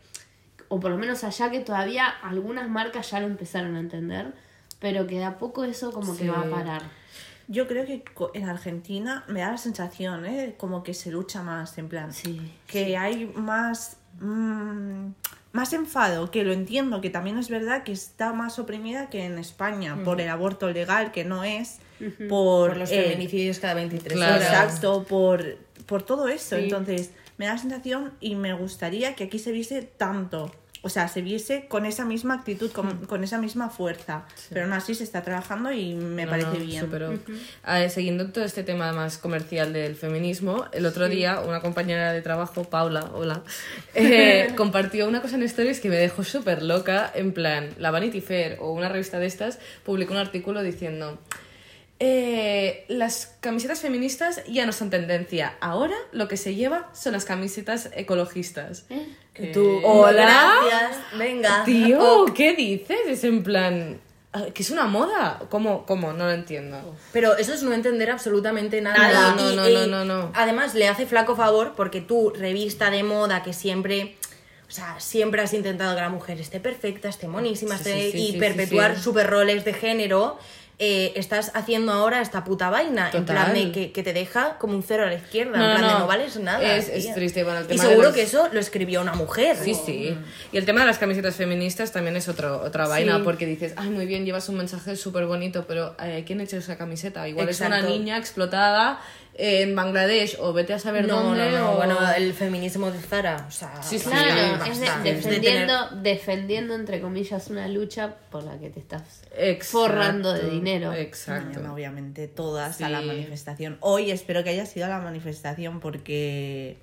o por lo menos allá que todavía algunas marcas ya lo empezaron a entender, pero que de a poco eso como Sí. que va a parar. Yo creo que en Argentina me da la sensación, ¿eh? Como que se lucha más, en plan. Sí, Que hay más. mm, más enfado, que lo entiendo, que también es verdad que está más oprimida que en España por el aborto legal, que no es, por, Por los eh, feminicidios cada 23 Claro. horas. Exacto, por, por todo eso. Sí. Entonces, me da la sensación y me gustaría que aquí se viese tanto. O sea, se viese con esa misma actitud, con, con esa misma fuerza. Pero aún así se está trabajando y me No, parece no, bien. siguiendo todo este tema más comercial del feminismo, el otro día una compañera de trabajo, Paula, hola, eh, compartió una cosa en stories que me dejó súper loca, en plan, la Vanity Fair o una revista de estas publicó un artículo diciendo... eh, las camisetas feministas ya no son tendencia. Ahora lo que se lleva son las camisetas ecologistas. Que tú, Hola. Gracias, venga. Tío, ¿qué dices? Es en plan... ah, ¿Que es una moda? ¿Cómo? ¿Cómo? No lo entiendo. Pero eso es no entender absolutamente nada. Nada, Y- no, no, y- no, no, no. Además, le hace flaco favor porque tú, revista de moda que siempre. O sea, siempre has intentado que la mujer esté perfecta, esté monísima, Sí, esté- sí, sí, y sí, perpetuar sí, sí. super roles de género. Eh, estás haciendo ahora esta puta vaina. En plan de que, que te deja como un cero a la izquierda. No, en no, plan de no. no vales nada. Es- triste, bueno, el y tema de seguro los- que eso lo escribió una mujer. Sí, sí. Y el tema de las camisetas feministas también es otro, otra vaina, porque dices, ay, muy bien, llevas un mensaje súper bonito, pero eh, ¿quién ha hecho esa camiseta? Igual es una niña explotada en Bangladesh, o vete a saber No, dónde, no, no. o- Bueno, el feminismo de Zara. O sea, Sí, sí, Claro, basta. es de- Es de defendiendo, defendiendo entre comillas una lucha por la que te estás Exacto. forrando de dinero. Exacto. Mañana, obviamente, todas a la manifestación. Hoy espero que haya sido a la manifestación porque,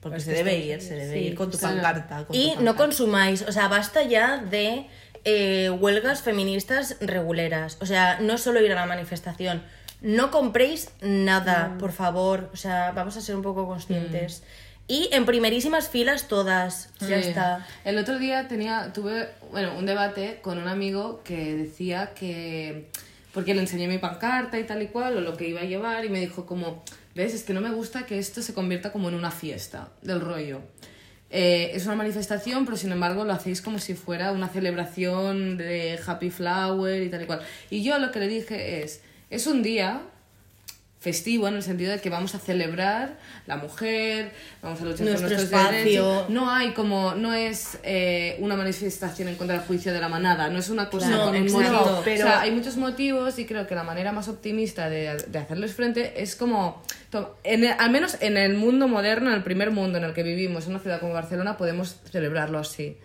porque se debe ir, se debe ir con tu claro. pancarta. con Y tu no consumáis, o sea, basta ya de eh, huelgas feministas reguleras. O sea, no solo ir a la manifestación, no compréis nada, por favor. O sea, vamos a ser un poco conscientes. Y en primerísimas filas todas. Ya está. El otro día tenía, tuve bueno, un debate con un amigo que decía que. Porque le enseñé mi pancarta y tal y cual, o lo que iba a llevar, y me dijo como, ves, es que no me gusta que esto se convierta como en una fiesta del rollo. Eh, es una manifestación, pero sin embargo lo hacéis como si fuera una celebración de Happy Flower y tal y cual. Y yo lo que le dije es, es un día festivo en el sentido de que vamos a celebrar la mujer, vamos a luchar Nuestro por nuestros espacio. derechos. No hay como, no es eh, una manifestación en contra del juicio de la manada, no es una cosa Claro, con un exacto. motivo. Pero- O sea, hay muchos motivos y creo que la manera más optimista de, de hacerles frente es como, en el- al menos en el mundo moderno, en el primer mundo en el que vivimos, en una ciudad como Barcelona, podemos celebrarlo así.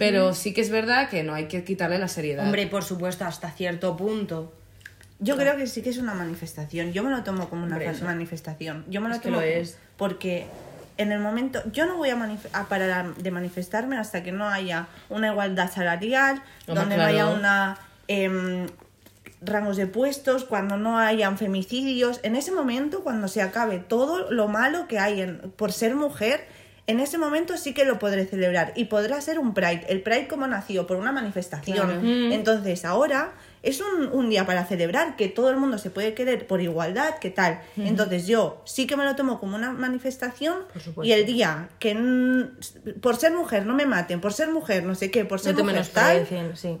Pero sí que es verdad que no hay que quitarle la seriedad. Hombre, por supuesto, hasta cierto punto. Yo creo que sí que es una manifestación. Yo me lo tomo como una Hombre, manifestación. Yo me lo Es que tomo lo es. porque en el momento yo no voy a, manif- a parar de manifestarme hasta que no haya una igualdad salarial, Hombre, donde no claro. haya una em, rangos de puestos, cuando no hayan femicidios. En ese momento, cuando se acabe todo lo malo que hay en- por ser mujer, en ese momento sí que lo podré celebrar y podrá ser un Pride. El Pride como nació por una manifestación. Entonces ahora es un, un día para celebrar que todo el mundo se puede querer por igualdad, ¿qué tal? Entonces yo sí que me lo tomo como una manifestación y el día que por ser mujer no me maten, por ser mujer no sé qué, por ser No mujer tal, sí.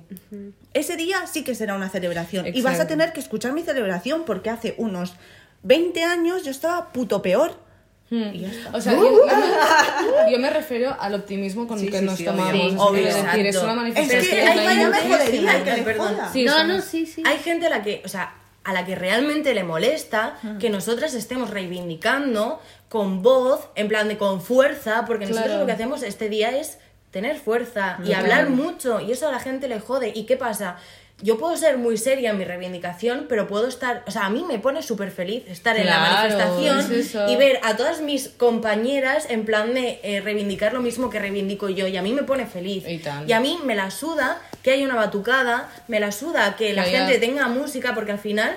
ese día sí que será una celebración. Y vas a tener que escuchar mi celebración porque hace unos 20 años yo estaba puto peor. Y ya está. O sea, yo, yo me refiero al optimismo con el que sí, nos sí, tomamos. obvio. es Obvio, decir, es exacto. una Es manifestación. que hay jodería, que me perdón. no, no, sí, sí. Hay gente a la que, o sea, a la que realmente le molesta que nosotras estemos reivindicando con voz, en plan de con fuerza, porque nosotros lo que hacemos este día es tener fuerza y hablar mucho, y eso a la gente le jode. ¿Y qué pasa? Yo puedo ser muy seria en mi reivindicación, pero puedo estar, o sea, a mí me pone súper feliz estar en la manifestación es y ver a todas mis compañeras en plan de eh, reivindicar lo mismo que reivindico yo, y a mí me pone feliz. Y. Y a mí me la suda que haya una batucada, me la suda que la gente tenga música, porque al final.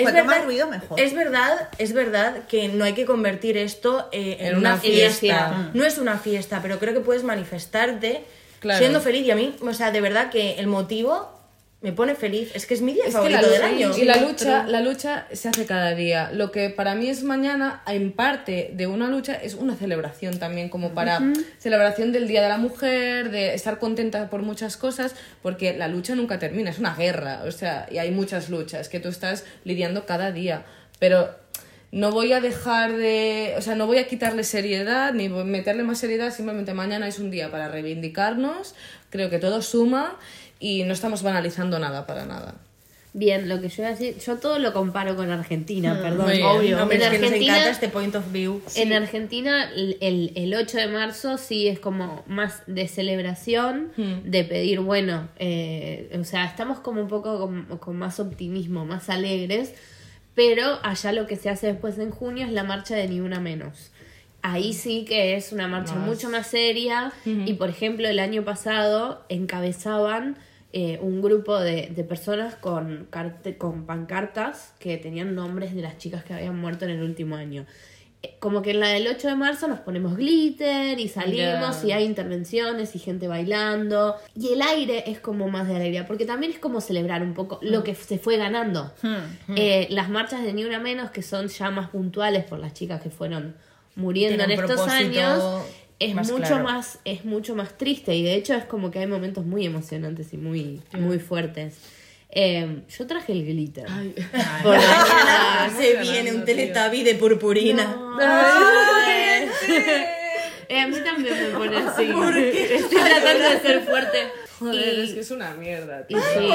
Cuanto más ruido, mejor. Es verdad, es verdad que no hay que convertir esto eh, en, En una, una fiesta. fiesta. No es una fiesta, pero creo que puedes manifestarte Claro. siendo feliz. Y a mí, o sea, de verdad que el motivo me pone feliz. Es que es mi día Es que favorito la del lucha- año. Y la lucha, la lucha se hace cada día. Lo que para mí es mañana, en parte de una lucha, es una celebración también, como para celebración del Día de la Mujer, de estar contenta por muchas cosas, porque la lucha nunca termina, es una guerra, o sea, y hay muchas luchas que tú estás lidiando cada día. Pero no voy a dejar de, o sea, no voy a quitarle seriedad ni voy a meterle más seriedad, simplemente mañana es un día para reivindicarnos, creo que todo suma y no estamos banalizando nada para nada. Bien, lo que yo iba a decir, yo todo lo comparo con Argentina, perdón. muy bien. Obvio. Hombre, en es que nos Argentina, encanta este point of view. en Argentina el, el- el 8 de marzo sí es como más de celebración, de pedir, bueno, eh, o sea, estamos como un poco con, con más optimismo, más alegres, pero allá lo que se hace después en junio es la marcha de Ni Una Menos. Ahí sí que es una marcha mucho más seria y por ejemplo el año pasado encabezaban eh, un grupo de, de personas con, carte- con pancartas que tenían nombres de las chicas que habían muerto en el último año. Como que en la del 8 de marzo nos ponemos glitter y salimos y hay intervenciones y gente bailando. Y el aire es como más de alegría, porque también es como celebrar un poco lo que se fue ganando. Eh, las marchas de Ni Una Menos, que son ya más puntuales por las chicas que fueron muriendo Tiene en estos años, es más mucho claro. más es mucho más triste y de hecho es como que hay momentos muy emocionantes y muy muy fuertes. Eh, yo traje el glitter. Por la- se viene un teletabi de purpurina. Eh, a mí también me pone así. Estoy tratando de ser fuerte. Joder, Y- es que es una mierda. Y tío. sí.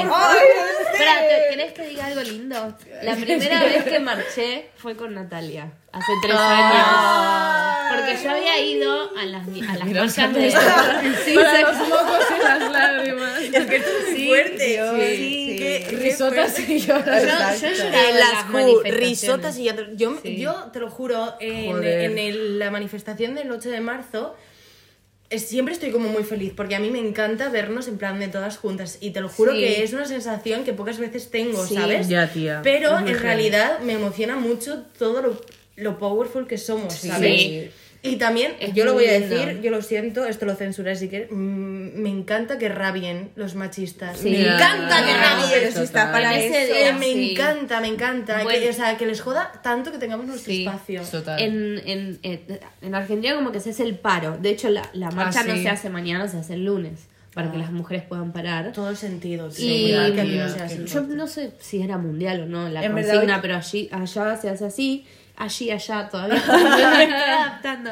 Espera, ¿te- ¿querés que diga algo lindo? La primera vez que marché fue con Natalia, hace tres años. Porque yo había ido a las, a las marchas de... Sí, Para se- los mocos y las lágrimas. Es que esto es muy Sí, fuerte. sí, sí, qué- qué Risotas y lloras. Yo, yo lloraba en las las ju- manifestaciones. risotas y te- yo, Sí. yo te lo juro, en, el- la manifestación del 8 de marzo siempre estoy como muy feliz porque a mí me encanta vernos en plan de todas juntas y te lo juro Sí. que es una sensación que pocas veces tengo, Sí. ¿sabes? Ya, tía. Pero en realidad me emociona mucho todo lo, lo powerful que somos, ¿sabes? Sí. Y también, Es yo lo voy a lindo. decir, yo lo siento, esto lo censuré si quieres, mm, me encanta que rabien los machistas. Sí. Me encanta que rabien. está total. para En eso. día, Eh, me sí. encanta, me encanta. Bueno. que, o sea, que les joda tanto que tengamos nuestro Sí. espacio. Total. En, en, en, en Argentina como que se hace el paro. De hecho, la, la marcha Ah, no sí. se hace mañana, se hace el lunes. Para Ah. que las mujeres puedan parar. Todo el sentido. tío. Y que aquí no sea así. yo no sé si era mundial o no la En verdad, consigna, hoy- pero allí, allá se hace así, allí, allá todavía me estoy adaptando.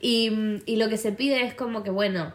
Y, y lo que se pide es como que, bueno,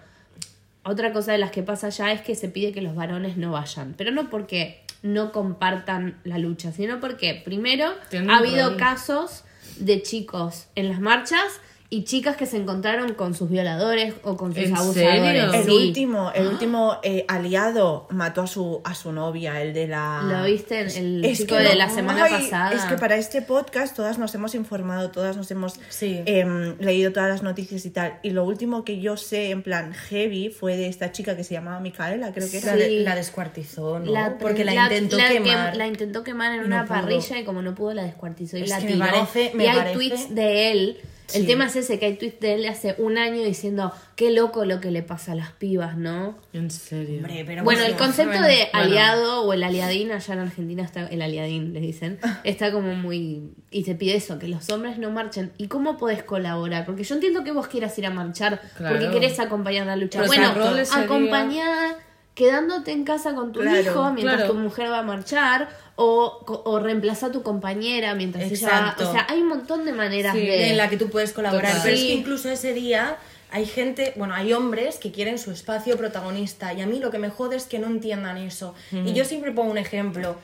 otra cosa de las que pasa allá es que se pide que los varones no vayan, pero no porque no compartan la lucha, sino porque primero ha habido casos de chicos en las marchas y chicas que se encontraron con sus violadores o con sus ¿En abusadores. serio? El Sí. último, el último eh, aliado mató a su, a su novia, el de la... ¿Lo viste? El Es chico que de no- la semana ay, pasada. Es que para este podcast todas nos hemos informado, todas nos hemos Sí. em, leído todas las noticias y tal. Y lo último que yo sé, en plan heavy, fue de esta chica que se llamaba Micaela, creo que La, era. de- Sí. la descuartizó, ¿no? La- Porque la, la- intentó la que- quemar. la intentó quemar en una pudo. parrilla y como no pudo la descuartizó y Es la que me tiró. parece- me y hay parece- tweets de él. El tema es ese, que hay tweets de él hace un año diciendo qué loco lo que le pasa a las pibas, ¿no? En serio. Hombre, pero bueno, el concepto bueno, de bueno. aliado o el aliadín allá en Argentina está, el aliadín le dicen, está como muy... Y se pide eso, que los hombres no marchen. ¿Y cómo podés colaborar? Porque yo entiendo que vos quieras ir a marchar Claro. porque querés acompañar la lucha. Pero bueno, acompañada quedándote en casa con tu Claro, hijo mientras claro. tu mujer va a marchar o, co- o reemplazar a tu compañera mientras ella. O sea, hay un montón de maneras Sí, de... en la que tú puedes colaborar. Total. Pero es que incluso ese día hay gente, bueno, hay hombres que quieren su espacio protagonista y a mí lo que me jode es que no entiendan eso. Y yo siempre pongo un ejemplo.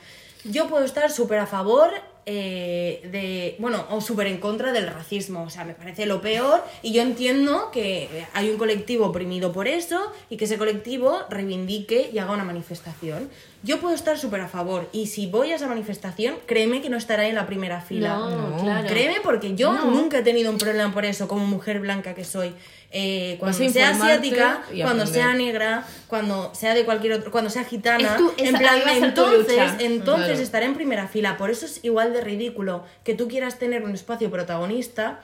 Yo puedo estar súper a favor eh, de, bueno, o súper en contra del racismo, o sea, me parece lo peor y yo entiendo que hay un colectivo oprimido por eso y que ese colectivo reivindique y haga una manifestación. Yo puedo estar súper a favor y si voy a esa manifestación, créeme que no estaré en la primera fila. No, No. claro. Créeme porque yo nunca he tenido un problema por eso como mujer blanca que soy. Eh, cuando Vas sea asiática, cuando sea negra, cuando sea de cualquier otro, cuando sea gitana, Es tu- en plan, entonces, lucha. entonces Claro. estaré en primera fila. Por eso es igual de ridículo que tú quieras tener un espacio protagonista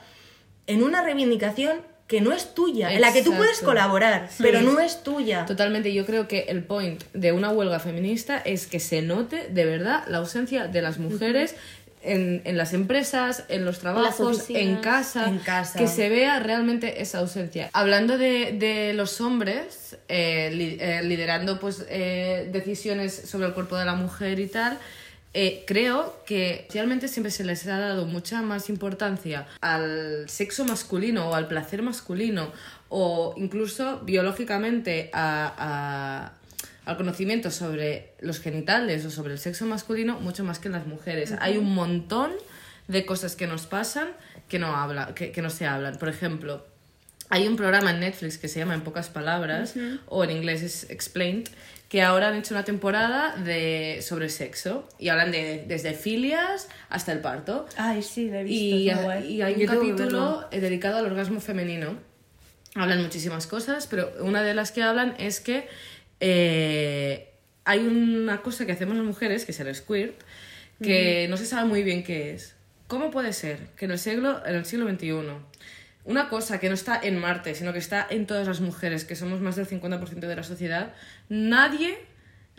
en una reivindicación que no es tuya, en la que tú puedes colaborar, pero no es tuya. Totalmente, yo creo que el point de una huelga feminista es que se note de verdad la ausencia de las mujeres en, en las empresas, en los trabajos, oficinas. en casa, En casa. que se vea realmente esa ausencia. Hablando de, de los hombres eh, li- eh, liderando pues eh, decisiones sobre el cuerpo de la mujer y tal, creo que realmente siempre se les ha dado mucha más importancia al sexo masculino o al placer masculino o incluso biológicamente a- a- al conocimiento sobre los genitales o sobre el sexo masculino mucho más que en las mujeres. Hay un montón de cosas que nos pasan que no, habla, que, que no se hablan. Por ejemplo, hay un programa en Netflix que se llama En pocas palabras, o en inglés es Explained, que ahora han hecho una temporada de, sobre sexo y hablan de desde filias hasta el parto. Ay, sí, lo he visto. Y, guay. hay un capítulo dedicado al orgasmo femenino. Hablan muchísimas cosas, pero una de las que hablan es que eh, hay una cosa que hacemos las mujeres, que es el squirt, que no se sabe muy bien qué es. ¿Cómo puede ser que en el siglo, en el siglo XXI una cosa que no está en Marte, sino que está en todas las mujeres, que somos más del 50% de la sociedad, nadie...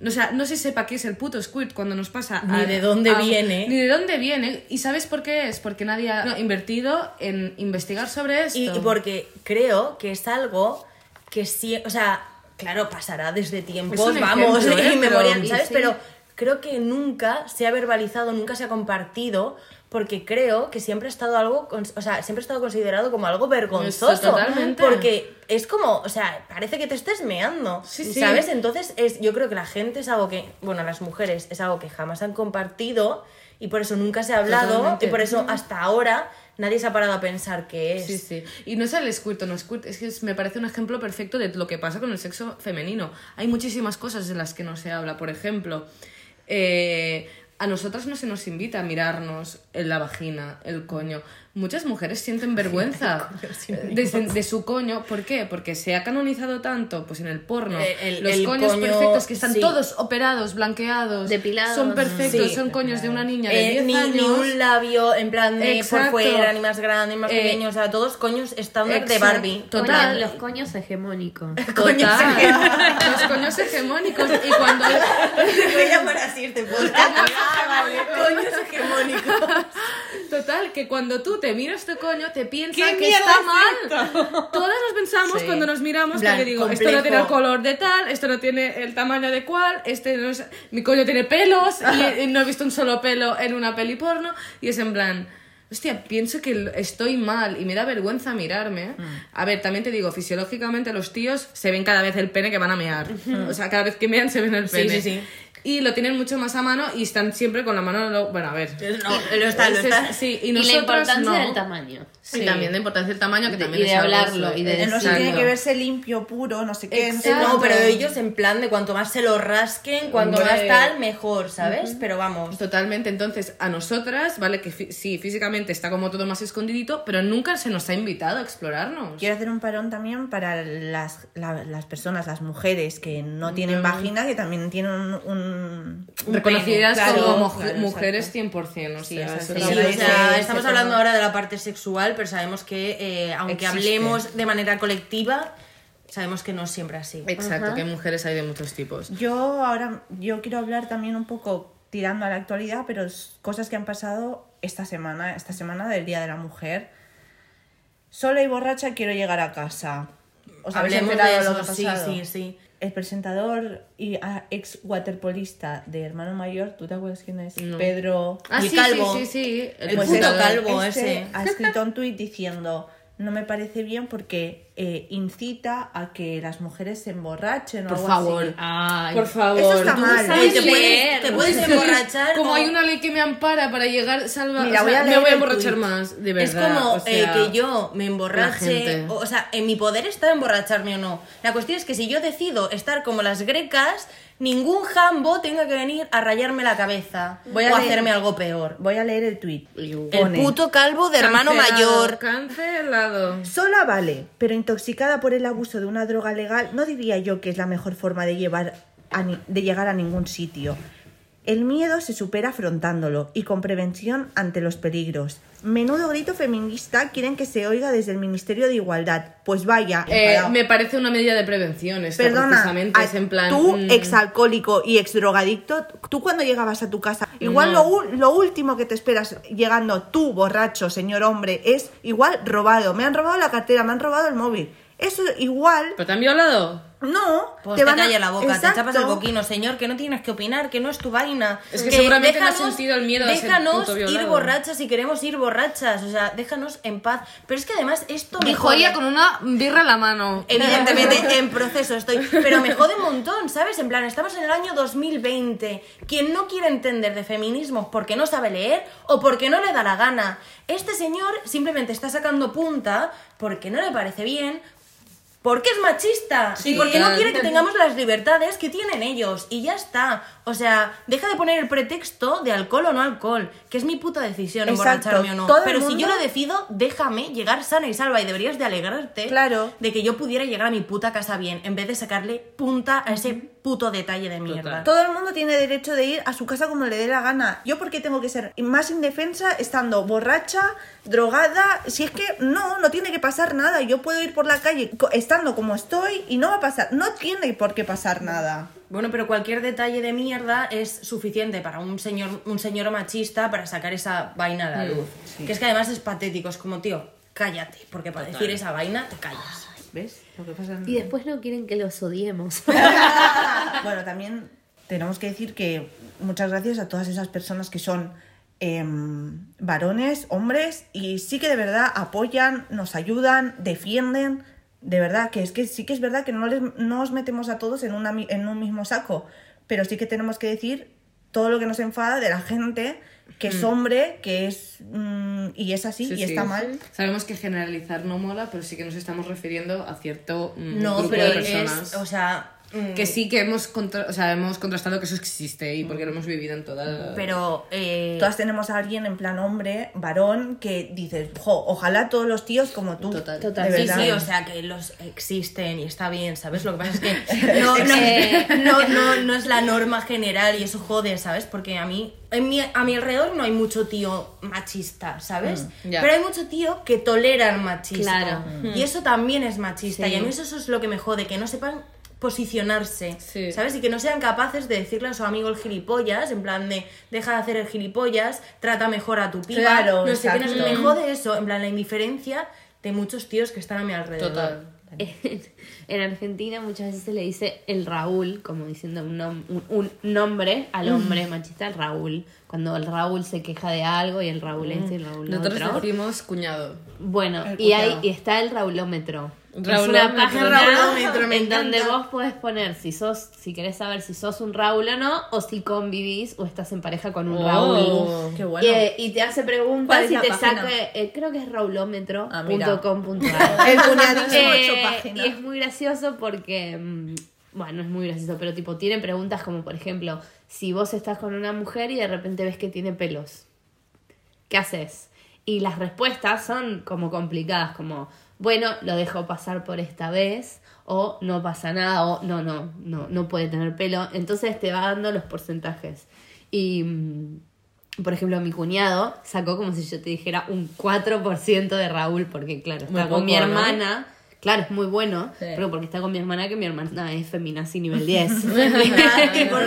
O sea, no se sepa qué es el puto squirt cuando nos pasa Ni a- de dónde a- viene. Ni de dónde viene. ¿Y sabes por qué es? Porque nadie ha no, invertido en investigar sobre esto. Y, y porque creo que es algo que sí, o sea, claro, pasará desde tiempos, vamos, ejemplo, ¿eh? inmemorial, ¿sabes? sí. Pero creo que nunca se ha verbalizado, nunca se ha compartido, porque creo que siempre ha estado algo, o sea, siempre ha estado considerado como algo vergonzoso. totalmente. Porque es como, o sea, parece que te estés meando, Sí, sí. ¿sabes? Entonces, es, yo creo que la gente es algo que, bueno, las mujeres es algo que jamás han compartido y por eso nunca se ha hablado Totalmente. y por eso hasta ahora nadie se ha parado a pensar qué es. Sí, sí. Y no es el squirt o no squirt, es que es- me parece un ejemplo perfecto de lo que pasa con el sexo femenino. Hay muchísimas cosas de las que no se habla. Por ejemplo, eh, a nosotras no se nos invita a mirarnos en la vagina, el coño. Muchas mujeres sienten vergüenza de, su coño. ¿Por qué? Porque se ha canonizado tanto, pues en el porno, Eh, el- los el coños coño, perfectos que están sí. todos operados, blanqueados, Depilados. son perfectos, Sí. son coños de una niña de Eh, 10 ni, años. ni un labio en plan de Exacto. por fuera, ni más grande, ni más Eh, pequeño, o sea, todos coños estándar de. Barbie. Total. Coño, los coños hegemónicos. Total. los coños hegemónicos. Y cuando. Voy a llamar así este podcast. Coños hegemónicos. Total, que cuando tú te miras tu coño, te piensas ¿Qué que está es mal. Todas nos pensamos Sí. cuando nos miramos, plan, porque digo, esto no tiene el color de tal, esto no tiene el tamaño de cual, este no es... Mi coño tiene pelos y, y no he visto un solo pelo en una peli porno. Y es en plan... Hostia, pienso que estoy mal y me da vergüenza mirarme. A ver, también te digo, fisiológicamente los tíos se ven cada vez el pene que van a mear. O sea, cada vez que mean se ven el Sí, pene. sí, sí. Y lo tienen mucho más a mano y están siempre con la mano... lo- Bueno, a ver. No, lo está, lo está. es- sí, y, Y, la importancia no. del tamaño. Y también la importancia del tamaño, que De- también y de es hablarlo, y de Eh, no sé, exacto. tiene que verse limpio, puro, no sé qué. No sé Exacto. No, pero ellos en plan de cuanto más se lo rasquen, cuanto Hombre. más tal, mejor, ¿sabes? Pero vamos. Totalmente, entonces a nosotras, vale, que sí, físicamente está como todo más escondidito, pero nunca se nos ha invitado a explorarnos. Quiero hacer un parón también para las, la- las personas, las mujeres que no tienen vagina, que también tienen un... un- un Reconocidas pene. Claro, como claro, mujeres exacto. 100%, o Sí, sea, o sea, eso sí, o sea, estamos hablando ahora de la parte sexual, pero sabemos que eh, aunque Existe. hablemos de manera colectiva, sabemos que no es siempre así. Exacto, que mujeres hay de muchos tipos. Yo ahora, yo quiero hablar también un poco tirando a la actualidad, pero cosas que han pasado esta semana, esta semana del Día de la Mujer. Sola y borracha quiero llegar a casa. ¿Os Hablemos de lo que sí, pasado? sí, sí. El presentador y ah, ex waterpolista de Hermano Mayor, ¿tú te acuerdas quién es? No. Pedro. Ah, sí, calvo. sí, sí, sí. El Pues puto eso, calvo este ese. Ha escrito un tuit diciendo, no me parece bien porque eh, incita a que las mujeres se emborrachen o Por algo favor. así. Ay. Por favor. Eso está mal. sabes Oye, te leer. puedes, te puedes emborrachar. Como o- hay una ley que me ampara para llegar salva, Mira, o sea, voy a me leer voy a emborrachar más, de Es verdad. como o sea, eh, que yo me emborrache, o, sea, en mi poder está emborracharme o no. La cuestión es que si yo decido estar como las grecas, ningún jambo tenga que venir a rayarme la cabeza Voy a o leer- hacerme algo peor. Voy a leer el tuit. El puto calvo de hermano cancelado, mayor. Cancelado. Sola vale, pero intoxicada por el abuso de una droga legal, no diría yo que es la mejor forma de, llevar a de llegar a ningún sitio. El miedo se supera afrontándolo y con prevención ante los peligros. Menudo grito feminista quieren que se oiga desde el Ministerio de Igualdad. Pues vaya, Eh, me parece una medida de prevención esta, Perdona, precisamente. a- Es en plan... tú, mm, exalcohólico y exdrogadicto, tú cuando llegabas a tu casa, igual No. lo, lo último que te esperas llegando tú, borracho, señor hombre, es igual robado. Me han robado la cartera, me han robado el móvil. Eso igual, ¿Pero te han violado? No. Pues te, van a- calla la boca, Exacto. te chapas el coquino, señor, que no tienes que opinar, que no es tu vaina. Es que seguramente no has sentido el miedo de ser Déjanos puto ir borrachas si queremos ir borrachas, o sea, déjanos en paz. Pero es que además esto me ella jode. con una birra en la mano. Evidentemente en proceso estoy, pero me jode un montón, ¿sabes? En plan, estamos en el año 2020. Quien no quiere entender de feminismo porque no sabe leer o porque no le da la gana. Este señor simplemente está sacando punta porque no le parece bien, porque es machista y porque no quiere que tengamos las libertades que tienen ellos y ya está. O sea, deja de poner el pretexto de alcohol o no alcohol, que es mi puta decisión Exacto. emborracharme o no. Pero si yo lo decido, déjame llegar sana y salva y deberías de alegrarte Claro. de que yo pudiera llegar a mi puta casa bien en vez de sacarle punta a ese puto detalle de mierda. Todo el mundo tiene derecho de ir a su casa como le dé la gana. Yo porque tengo que ser más indefensa estando borracha, drogada. Si es que no, no tiene que pasar nada. Yo puedo ir por la calle estando como estoy y no va a pasar. No tiene por qué pasar nada. Bueno, pero cualquier detalle de mierda es suficiente para un señor, un señor machista para sacar esa vaina a la luz. Que es que además es patético, es como, tío, cállate, porque para decir esa vaina te callas. ¿Ves? Lo que pasa Y después no quieren que los odiemos. Bueno, también tenemos que decir que muchas gracias a todas esas personas que son em, varones, hombres, y sí que de verdad apoyan, nos ayudan, defienden. De verdad, que es que sí que es verdad que no, les, no os metemos a todos en, una, mi- en un mismo saco, pero sí que tenemos que decir todo lo que nos enfada de la gente que es hombre, que es. mm, y es así, Sí, y sí. está mal. Sabemos que generalizar no mola, pero sí que nos estamos refiriendo a cierto mm, No, grupo pero de personas. es, o sea, que sí que hemos, contra- o sea, hemos contrastado que eso existe y porque lo hemos vivido en toda... Pero, eh, Todas tenemos a alguien en plan hombre, varón, que dices, jo, ojalá todos los tíos como tú. Total. Total. Sí, sí, o sea que los existen y está bien, ¿sabes? Lo que pasa es que no, no, no, no, no es la norma general y eso jode, ¿sabes? Porque a mí, en mi, a mi alrededor no hay mucho tío machista, ¿sabes? ya. Pero hay mucho tío que tolera el machismo. Claro. Y eso también es machista. Sí. Y a mí eso, eso es lo que me jode, que no sepan posicionarse, Sí. ¿sabes? Y que no sean capaces de decirle a su amigo el gilipollas, en plan de, deja de hacer el gilipollas, trata mejor a tu piba, Claro, no sé qué, me jode eso, en plan la indiferencia de muchos tíos que están a mi alrededor. Total. En Argentina muchas veces se le dice el Raúl, como diciendo un, nom- un- un nombre al hombre machista, el Raúl. Cuando el Raúl se queja de algo y el Raúl este y el Raúl Nosotros otro. decimos cuñado. Bueno, El y, hay, y está el Raulómetro. Es Raulómetro. una página en donde vos podés poner si sos, si querés saber si sos un Raúl o no, o si convivís o estás en pareja con un Oh. Raúl. Qué bueno. Y, eh, y te hace ¿Cuál preguntas y te página? saca, eh, creo que es Ah, raulómetro.com.ar. El cuñadísimo Eh, y es muy gracioso porque, mm, bueno, es muy gracioso, pero tipo, tienen preguntas como, por ejemplo, si vos estás con una mujer y de repente ves que tiene pelos, ¿qué haces? Y las respuestas son como complicadas, como, bueno, lo dejo pasar por esta vez, o no pasa nada, o no, no, no, no puede tener pelo. Entonces te va dando los porcentajes. Y, mm, por ejemplo, mi cuñado sacó como si yo te dijera un 4% de Raúl, porque claro, está con mi hermana. Claro, es muy bueno, Sí. pero porque está con mi hermana, que mi hermana es feminazi nivel 10. Bueno,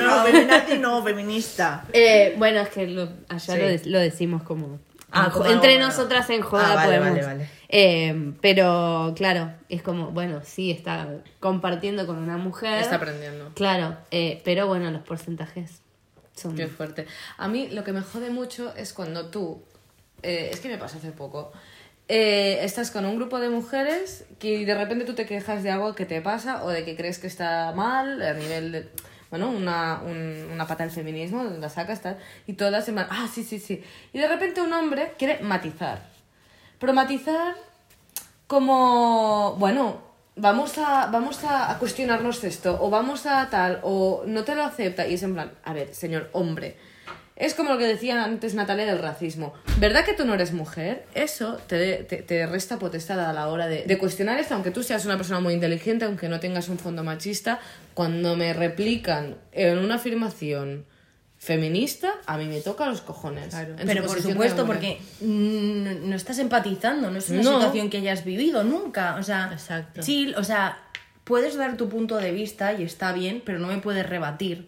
no, feminazi no, feminista. Eh, bueno, es que lo- allá Sí. lo, de- lo decimos como... Ah, en entre bueno. nosotras en joda Ah, vale, podemos. vale, vale. Eh, pero claro, es como, bueno, sí, está compartiendo con una mujer. Está aprendiendo. Claro, eh, pero bueno, los porcentajes son... Qué fuerte. A mí lo que me jode mucho es cuando tú, eh, es que me pasó hace poco, eh, estás con un grupo de mujeres que de repente tú te quejas de algo que te pasa o de que crees que está mal a nivel de, bueno, una, un- una pata del feminismo, la sacas tal, y todas se van, ah, sí, sí, sí. Y de repente un hombre quiere matizar. Pero matizar como, bueno, vamos a, vamos a, cuestionarnos esto, o vamos a tal, o no te lo acepta, y es en plan, a ver, señor hombre, es como lo que decía antes Natalia del racismo. ¿Verdad que tú no eres mujer? Eso te, te, te resta potestad a la hora de, de cuestionar esto, aunque tú seas una persona muy inteligente, aunque no tengas un fondo machista, cuando me replican en una afirmación feminista, a mí me toca los cojones. Su Pero por supuesto, porque no estás empatizando, no es una No. situación que hayas vivido nunca. O sea, Exacto. chill, o sea, puedes dar tu punto de vista y está bien, pero no me puedes rebatir.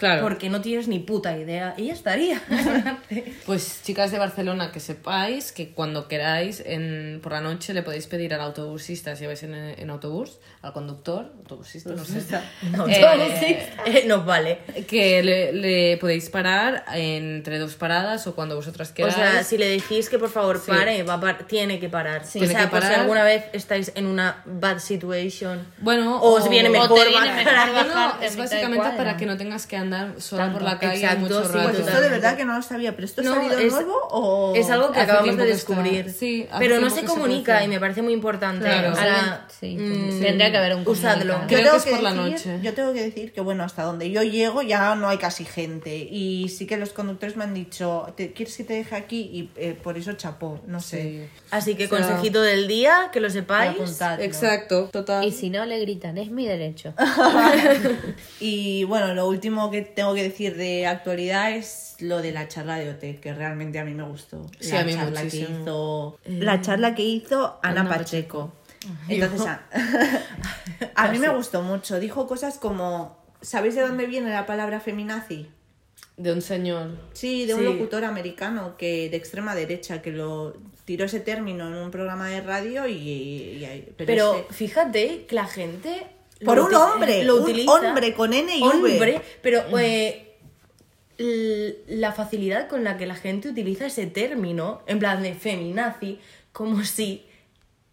Claro. Porque no tienes ni puta idea. Y ya estaría. Pues chicas de Barcelona, que sepáis que cuando queráis en, por la noche le podéis pedir al autobusista, si vais en, en autobús, al conductor, autobusista, no sé, No, eh, eh, nos vale. que le, le podéis parar entre dos paradas o cuando vosotras O queráis. sea, si le decís que por favor Sí. pare, va a par- tiene que parar. o Tiene sea, que por si parar. alguna vez estáis en una bad situation. Bueno, o os viene o mejor viene bajar. mejor No, bajarte es básicamente para que no tengas que andar sola Tanto. por la calle Exacto, mucho sí, rato. Pues esto de verdad que no lo sabía, pero esto ha No, salido es- nuevo o... Es algo que hace acabamos de descubrir. sí, pero no se comunica y me parece muy importante. Claro. O sea, Alguien- sí, mm, tendría que haber un Usadlo. Creo yo tengo que es por la decir- noche. Yo tengo que decir que, bueno, hasta donde yo llego ya no hay casi gente. Y sí que los conductores me han dicho, ¿te, ¿quieres que te deje aquí? Y eh, por eso chapó, no sé. Sí. Así que O sea, consejito del día, que lo sepáis. Exacto, total. Y si no le gritan, es mi derecho. Y bueno, lo último que tengo que decir de actualidad es lo de la charla de OT, que realmente a mí me gustó. Sí, la a mí charla que muchísimo. hizo La charla que hizo Ana, Ana Pacheco. Entonces, a, a mí me gustó mucho. Dijo cosas como, ¿sabéis de dónde viene la palabra feminazi? De un señor. Sí, de un Sí. locutor americano que de extrema derecha que lo tiró ese término en un programa de radio y, y- y- Pero ese- fíjate que la gente. Por un hombre, lo un utiliza. hombre con N y V. Hombre, pero eh, l- la facilidad con la que la gente utiliza ese término, en plan de feminazi, como si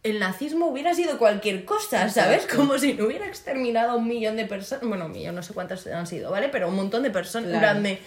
el nazismo hubiera sido cualquier cosa, ¿sabes? Como si no hubiera exterminado a un millón de personas. Bueno, un millón, no sé cuántas han sido, ¿vale? Pero un montón de personas. En Claro. plan de.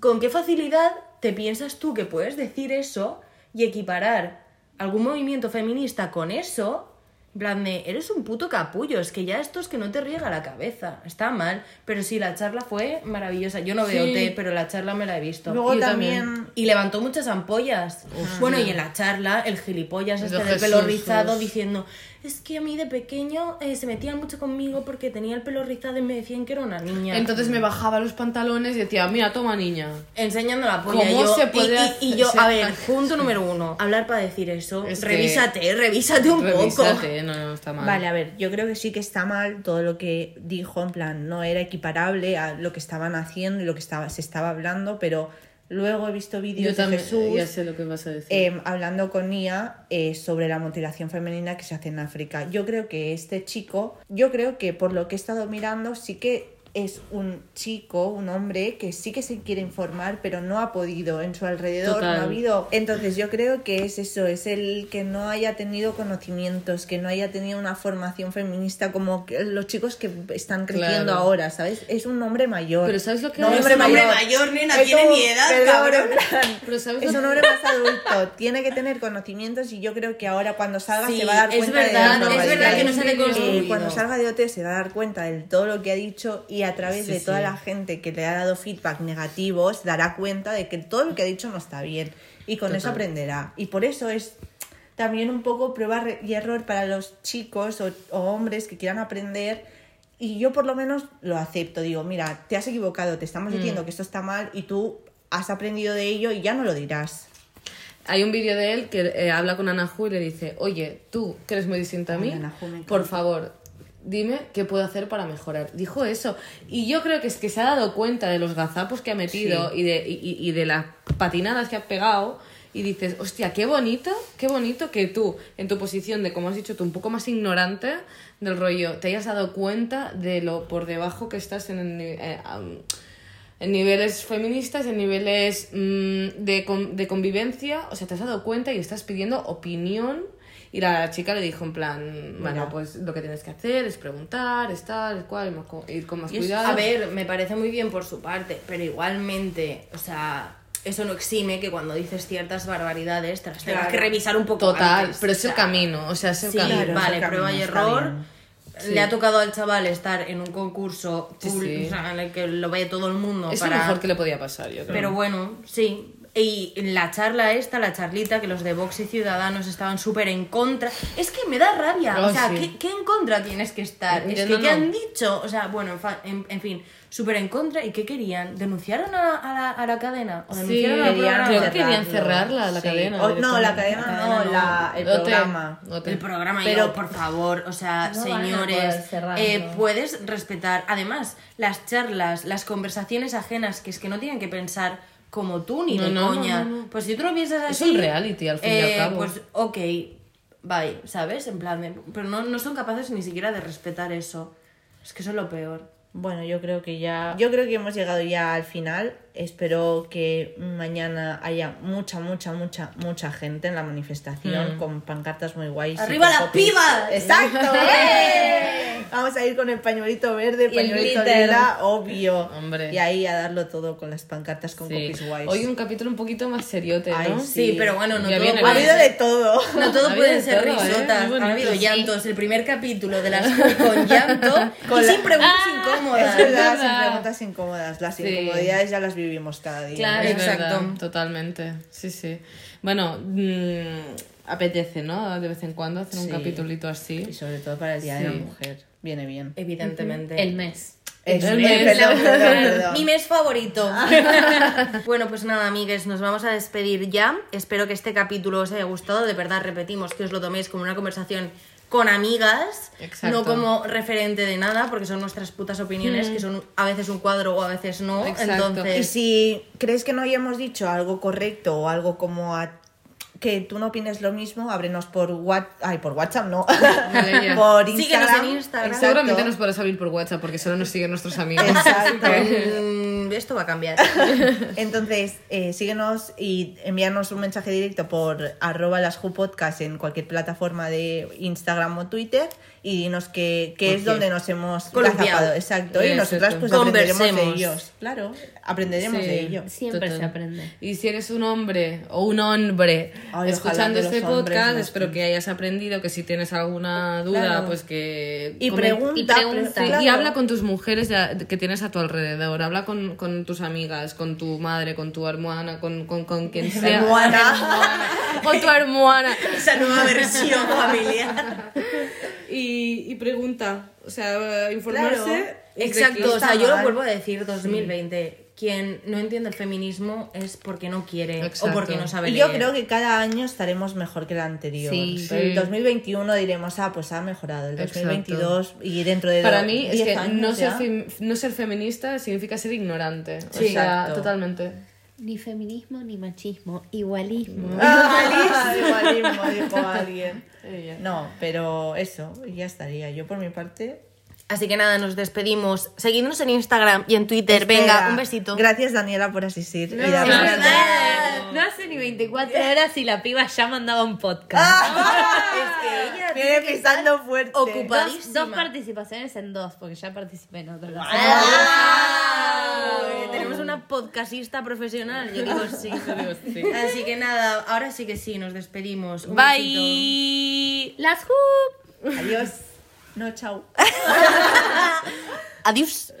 ¿Con qué facilidad te piensas tú que puedes decir eso y equiparar algún movimiento feminista con eso? Plan de, eres un puto capullo, es que ya esto es que no te riega la cabeza, está mal. Pero sí, la charla fue maravillosa. Yo no veo Sí. té, pero la charla me la he visto. Luego Yo también, Y levantó muchas ampollas. bueno, y en la charla, el gilipollas este del pelo rizado diciendo, es que a mí de pequeño eh, se metían mucho conmigo porque tenía el pelo rizado y me decían que era una niña. Entonces me bajaba los pantalones y decía, mira, toma niña. Enseñando la polla. ¿Cómo yo- se y- puede y, y yo, a ver, punto número uno, hablar para decir eso. Es que- revísate, revísate un poco. Revísate, no, no, está mal. Vale, a ver, yo creo que sí que está mal todo lo que dijo, en plan, no era equiparable a lo que estaban haciendo y lo que estaba, se estaba hablando, pero luego he visto vídeos de Jesús ya sé lo que vas a decir. eh, hablando con Nia eh, sobre la mutilación femenina que se hace en África. Yo creo que este chico, yo creo que por lo que he estado mirando, sí que es un chico, un hombre que sí que se quiere informar, pero no ha podido en su alrededor, Total. no ha habido. Entonces yo creo que es eso, es el que no haya tenido conocimientos, que no haya tenido una formación feminista como los chicos que están creciendo Claro. ahora, ¿sabes? Es un hombre mayor. Pero ¿sabes lo que no, es? hombre Es un hombre mayor. nena, Es tiene como- mi edad, perdón, cabrón. plan, Pero ¿sabes es un hombre más adulto, tiene que tener conocimientos y yo creo que ahora cuando salga Sí, se va a dar es cuenta verdad, de las es verdad que no se ha cuando salga de OT se va a dar cuenta de todo lo que ha dicho y a través Sí, de toda sí. la gente que le ha dado feedback negativo se dará cuenta de que todo lo que ha dicho no está bien y con eso Total. aprenderá. Y por eso es también un poco prueba y error para los chicos o, o hombres que quieran aprender. Y yo por lo menos lo acepto. Digo, mira, te has equivocado, te estamos Mm. diciendo que esto está mal y tú has aprendido de ello y ya no lo dirás. Hay un vídeo de él que eh, habla con Anahu y le dice, oye, tú, que eres muy distinta a mí, por favor, dime qué puedo hacer para mejorar. Dijo eso. Y yo creo que es que se ha dado cuenta de los gazapos que ha metido y, de, y, y- de las patinadas que ha pegado. Y dices, hostia, qué bonito, qué bonito que tú, en tu posición de, como has dicho tú, un poco más ignorante del rollo, te hayas dado cuenta de lo por debajo que estás en el, eh, en niveles feministas, en niveles mm, de, con- de convivencia, o sea, te has dado cuenta y estás pidiendo opinión. Y la chica le dijo en plan, bueno, pues lo que tienes que hacer es preguntar, estar, cual, más co- ir con más Y es- cuidado. a ver, me parece muy bien por su parte, pero igualmente, o sea, eso no exime que cuando dices ciertas barbaridades te las tengas Claro. que revisar un poco Total, antes, pero es el camino, o sea, es el Sí, camino. Claro, vale, prueba y camino error. Le ha tocado al chaval estar en un concurso Sí, público, sí. o sea, en el que lo ve todo el mundo. Es para... lo mejor que le podía pasar, yo creo. Pero bueno, sí. Y la charla esta, la charlita, que los de Vox y Ciudadanos estaban súper en contra. Es que me da rabia. Oh, o sea, sí. ¿qué, qué en contra tienes que estar? Es no, que, ¿qué no. han dicho? O sea, bueno, en, fa- en- fin, súper en contra. ¿Y qué querían? ¿Denunciaron a, a la, a la cadena? ¿O Sí, denunciaron al querían programa? creo que querían cerrarla, la Sí. cadena. O- no, la cadena no, la, el programa. El programa, Pero- yo, por favor, o sea, a señores, eh, puedes respetar. Además, las charlas, las conversaciones ajenas, que es que no tienen que pensar como tú ni No, de no, coña. no. Pues si tú lo piensas Es así. un reality, al fin y al eh, cabo. Pues ok, bye, ¿sabes? En plan, de- pero no, no son capaces ni siquiera de respetar eso. Es que eso es lo peor. Bueno, yo creo que ya. Yo creo que hemos llegado ya al final. Espero que mañana haya mucha, mucha, mucha, mucha gente en la manifestación con pancartas muy guays. ¡Arriba las pibas! ¡Exacto! ¡Eh! Vamos a ir con el pañuelito verde, Y el pañuelito lila, obvio. Hombre. Y ahí a darlo todo con las pancartas con Sí. copies guays. Hoy un capítulo un poquito más seriote, Ay, ¿no? sí. Sí, pero bueno, no Ya todo ha habido de todo. No todo Ha pueden ser todo, ¿eh? risotas. Muy Han habido bonito, llantos. El primer capítulo de las con llanto y sin preguntas incómodas. Es verdad, sin preguntas incómodas. Las Sí. incomodidades ya las vivimos cada día. Claro. Es Exacto. verdad, totalmente. Sí, sí. Bueno, mm, apetece, ¿no? De vez en cuando hacer un capitulito Y así. sobre todo para el Día de la. Mujer. Viene bien. Evidentemente. El mes. Es- El mes. perdón, perdón, perdón. Mi mes favorito. bueno, pues nada, amigues, nos vamos a despedir ya. Espero que este capítulo os haya gustado. De verdad, repetimos que os lo toméis como una conversación con amigas, Exacto. no como referente de nada, porque son nuestras putas opiniones, que son a veces un cuadro o a veces no. Exacto. Y Entonces, si crees que no hayamos dicho algo correcto o algo como a- que tú no opines lo mismo, ábrenos por WhatsApp, ay, por WhatsApp no, por Síguenos Instagram. en Instagram. Exacto. Seguramente nos podrás abrir por WhatsApp porque solo nos siguen nuestros amigos. Exacto. mm, esto va a cambiar. Entonces, eh, síguenos y envíanos un mensaje directo por arroba las Ju podcast en cualquier plataforma de Instagram o Twitter y dinos qué, qué ¿Por es qué? donde nos hemos Columpiado. Exacto. Y nosotras pues aprenderemos de ellos. Claro, aprenderemos Sí. de ellos. Siempre Total. se aprende. Y si eres un hombre o un hombre Ay, escuchando que este podcast, espero que hayas aprendido, que si tienes alguna duda, Claro. pues que... Y pregunta, y pregunta. Sí, claro. Y habla con tus mujeres que tienes a tu alrededor, habla con, con tus amigas, con tu madre, con tu hermana, con, con, con quien sea. Hermana. con tu hermana. Esa nueva versión familiar. Y, y pregunta, o sea, informarse. Claro. Exacto, o sea, yo lo vuelvo a decir, 2020. Quien no entiende el feminismo es porque no quiere Exacto. o porque no sabe Y yo creo que cada año estaremos mejor que el anterior. Sí. Pero El Sí. 2021 diremos, ah, pues ha mejorado. El Exacto. 2022 y dentro de Para mí es 10 que años no ser, no ser feminista significa ser ignorante. O Sí, sea, exacto. totalmente. Ni feminismo ni machismo, igualismo. Ah, igualismo, dijo alguien. No, pero eso, ya estaría. Yo por mi parte. Así que nada, nos despedimos. Seguidnos en Instagram y en Twitter. Venga, un besito. Gracias, Daniela, por asistir. y. No hace ni 24 horas y la piba ya mandaba un podcast. es que ella Viene pisando fuerte. ocupada. Dos, dos participaciones en dos, porque ya participé en otro. Ah, Tenemos una podcastista profesional, yo digo sí. Así que nada, ahora sí que sí, nos despedimos. Un besito. Bye. Las hoop. Adiós. No, chao. Adiós.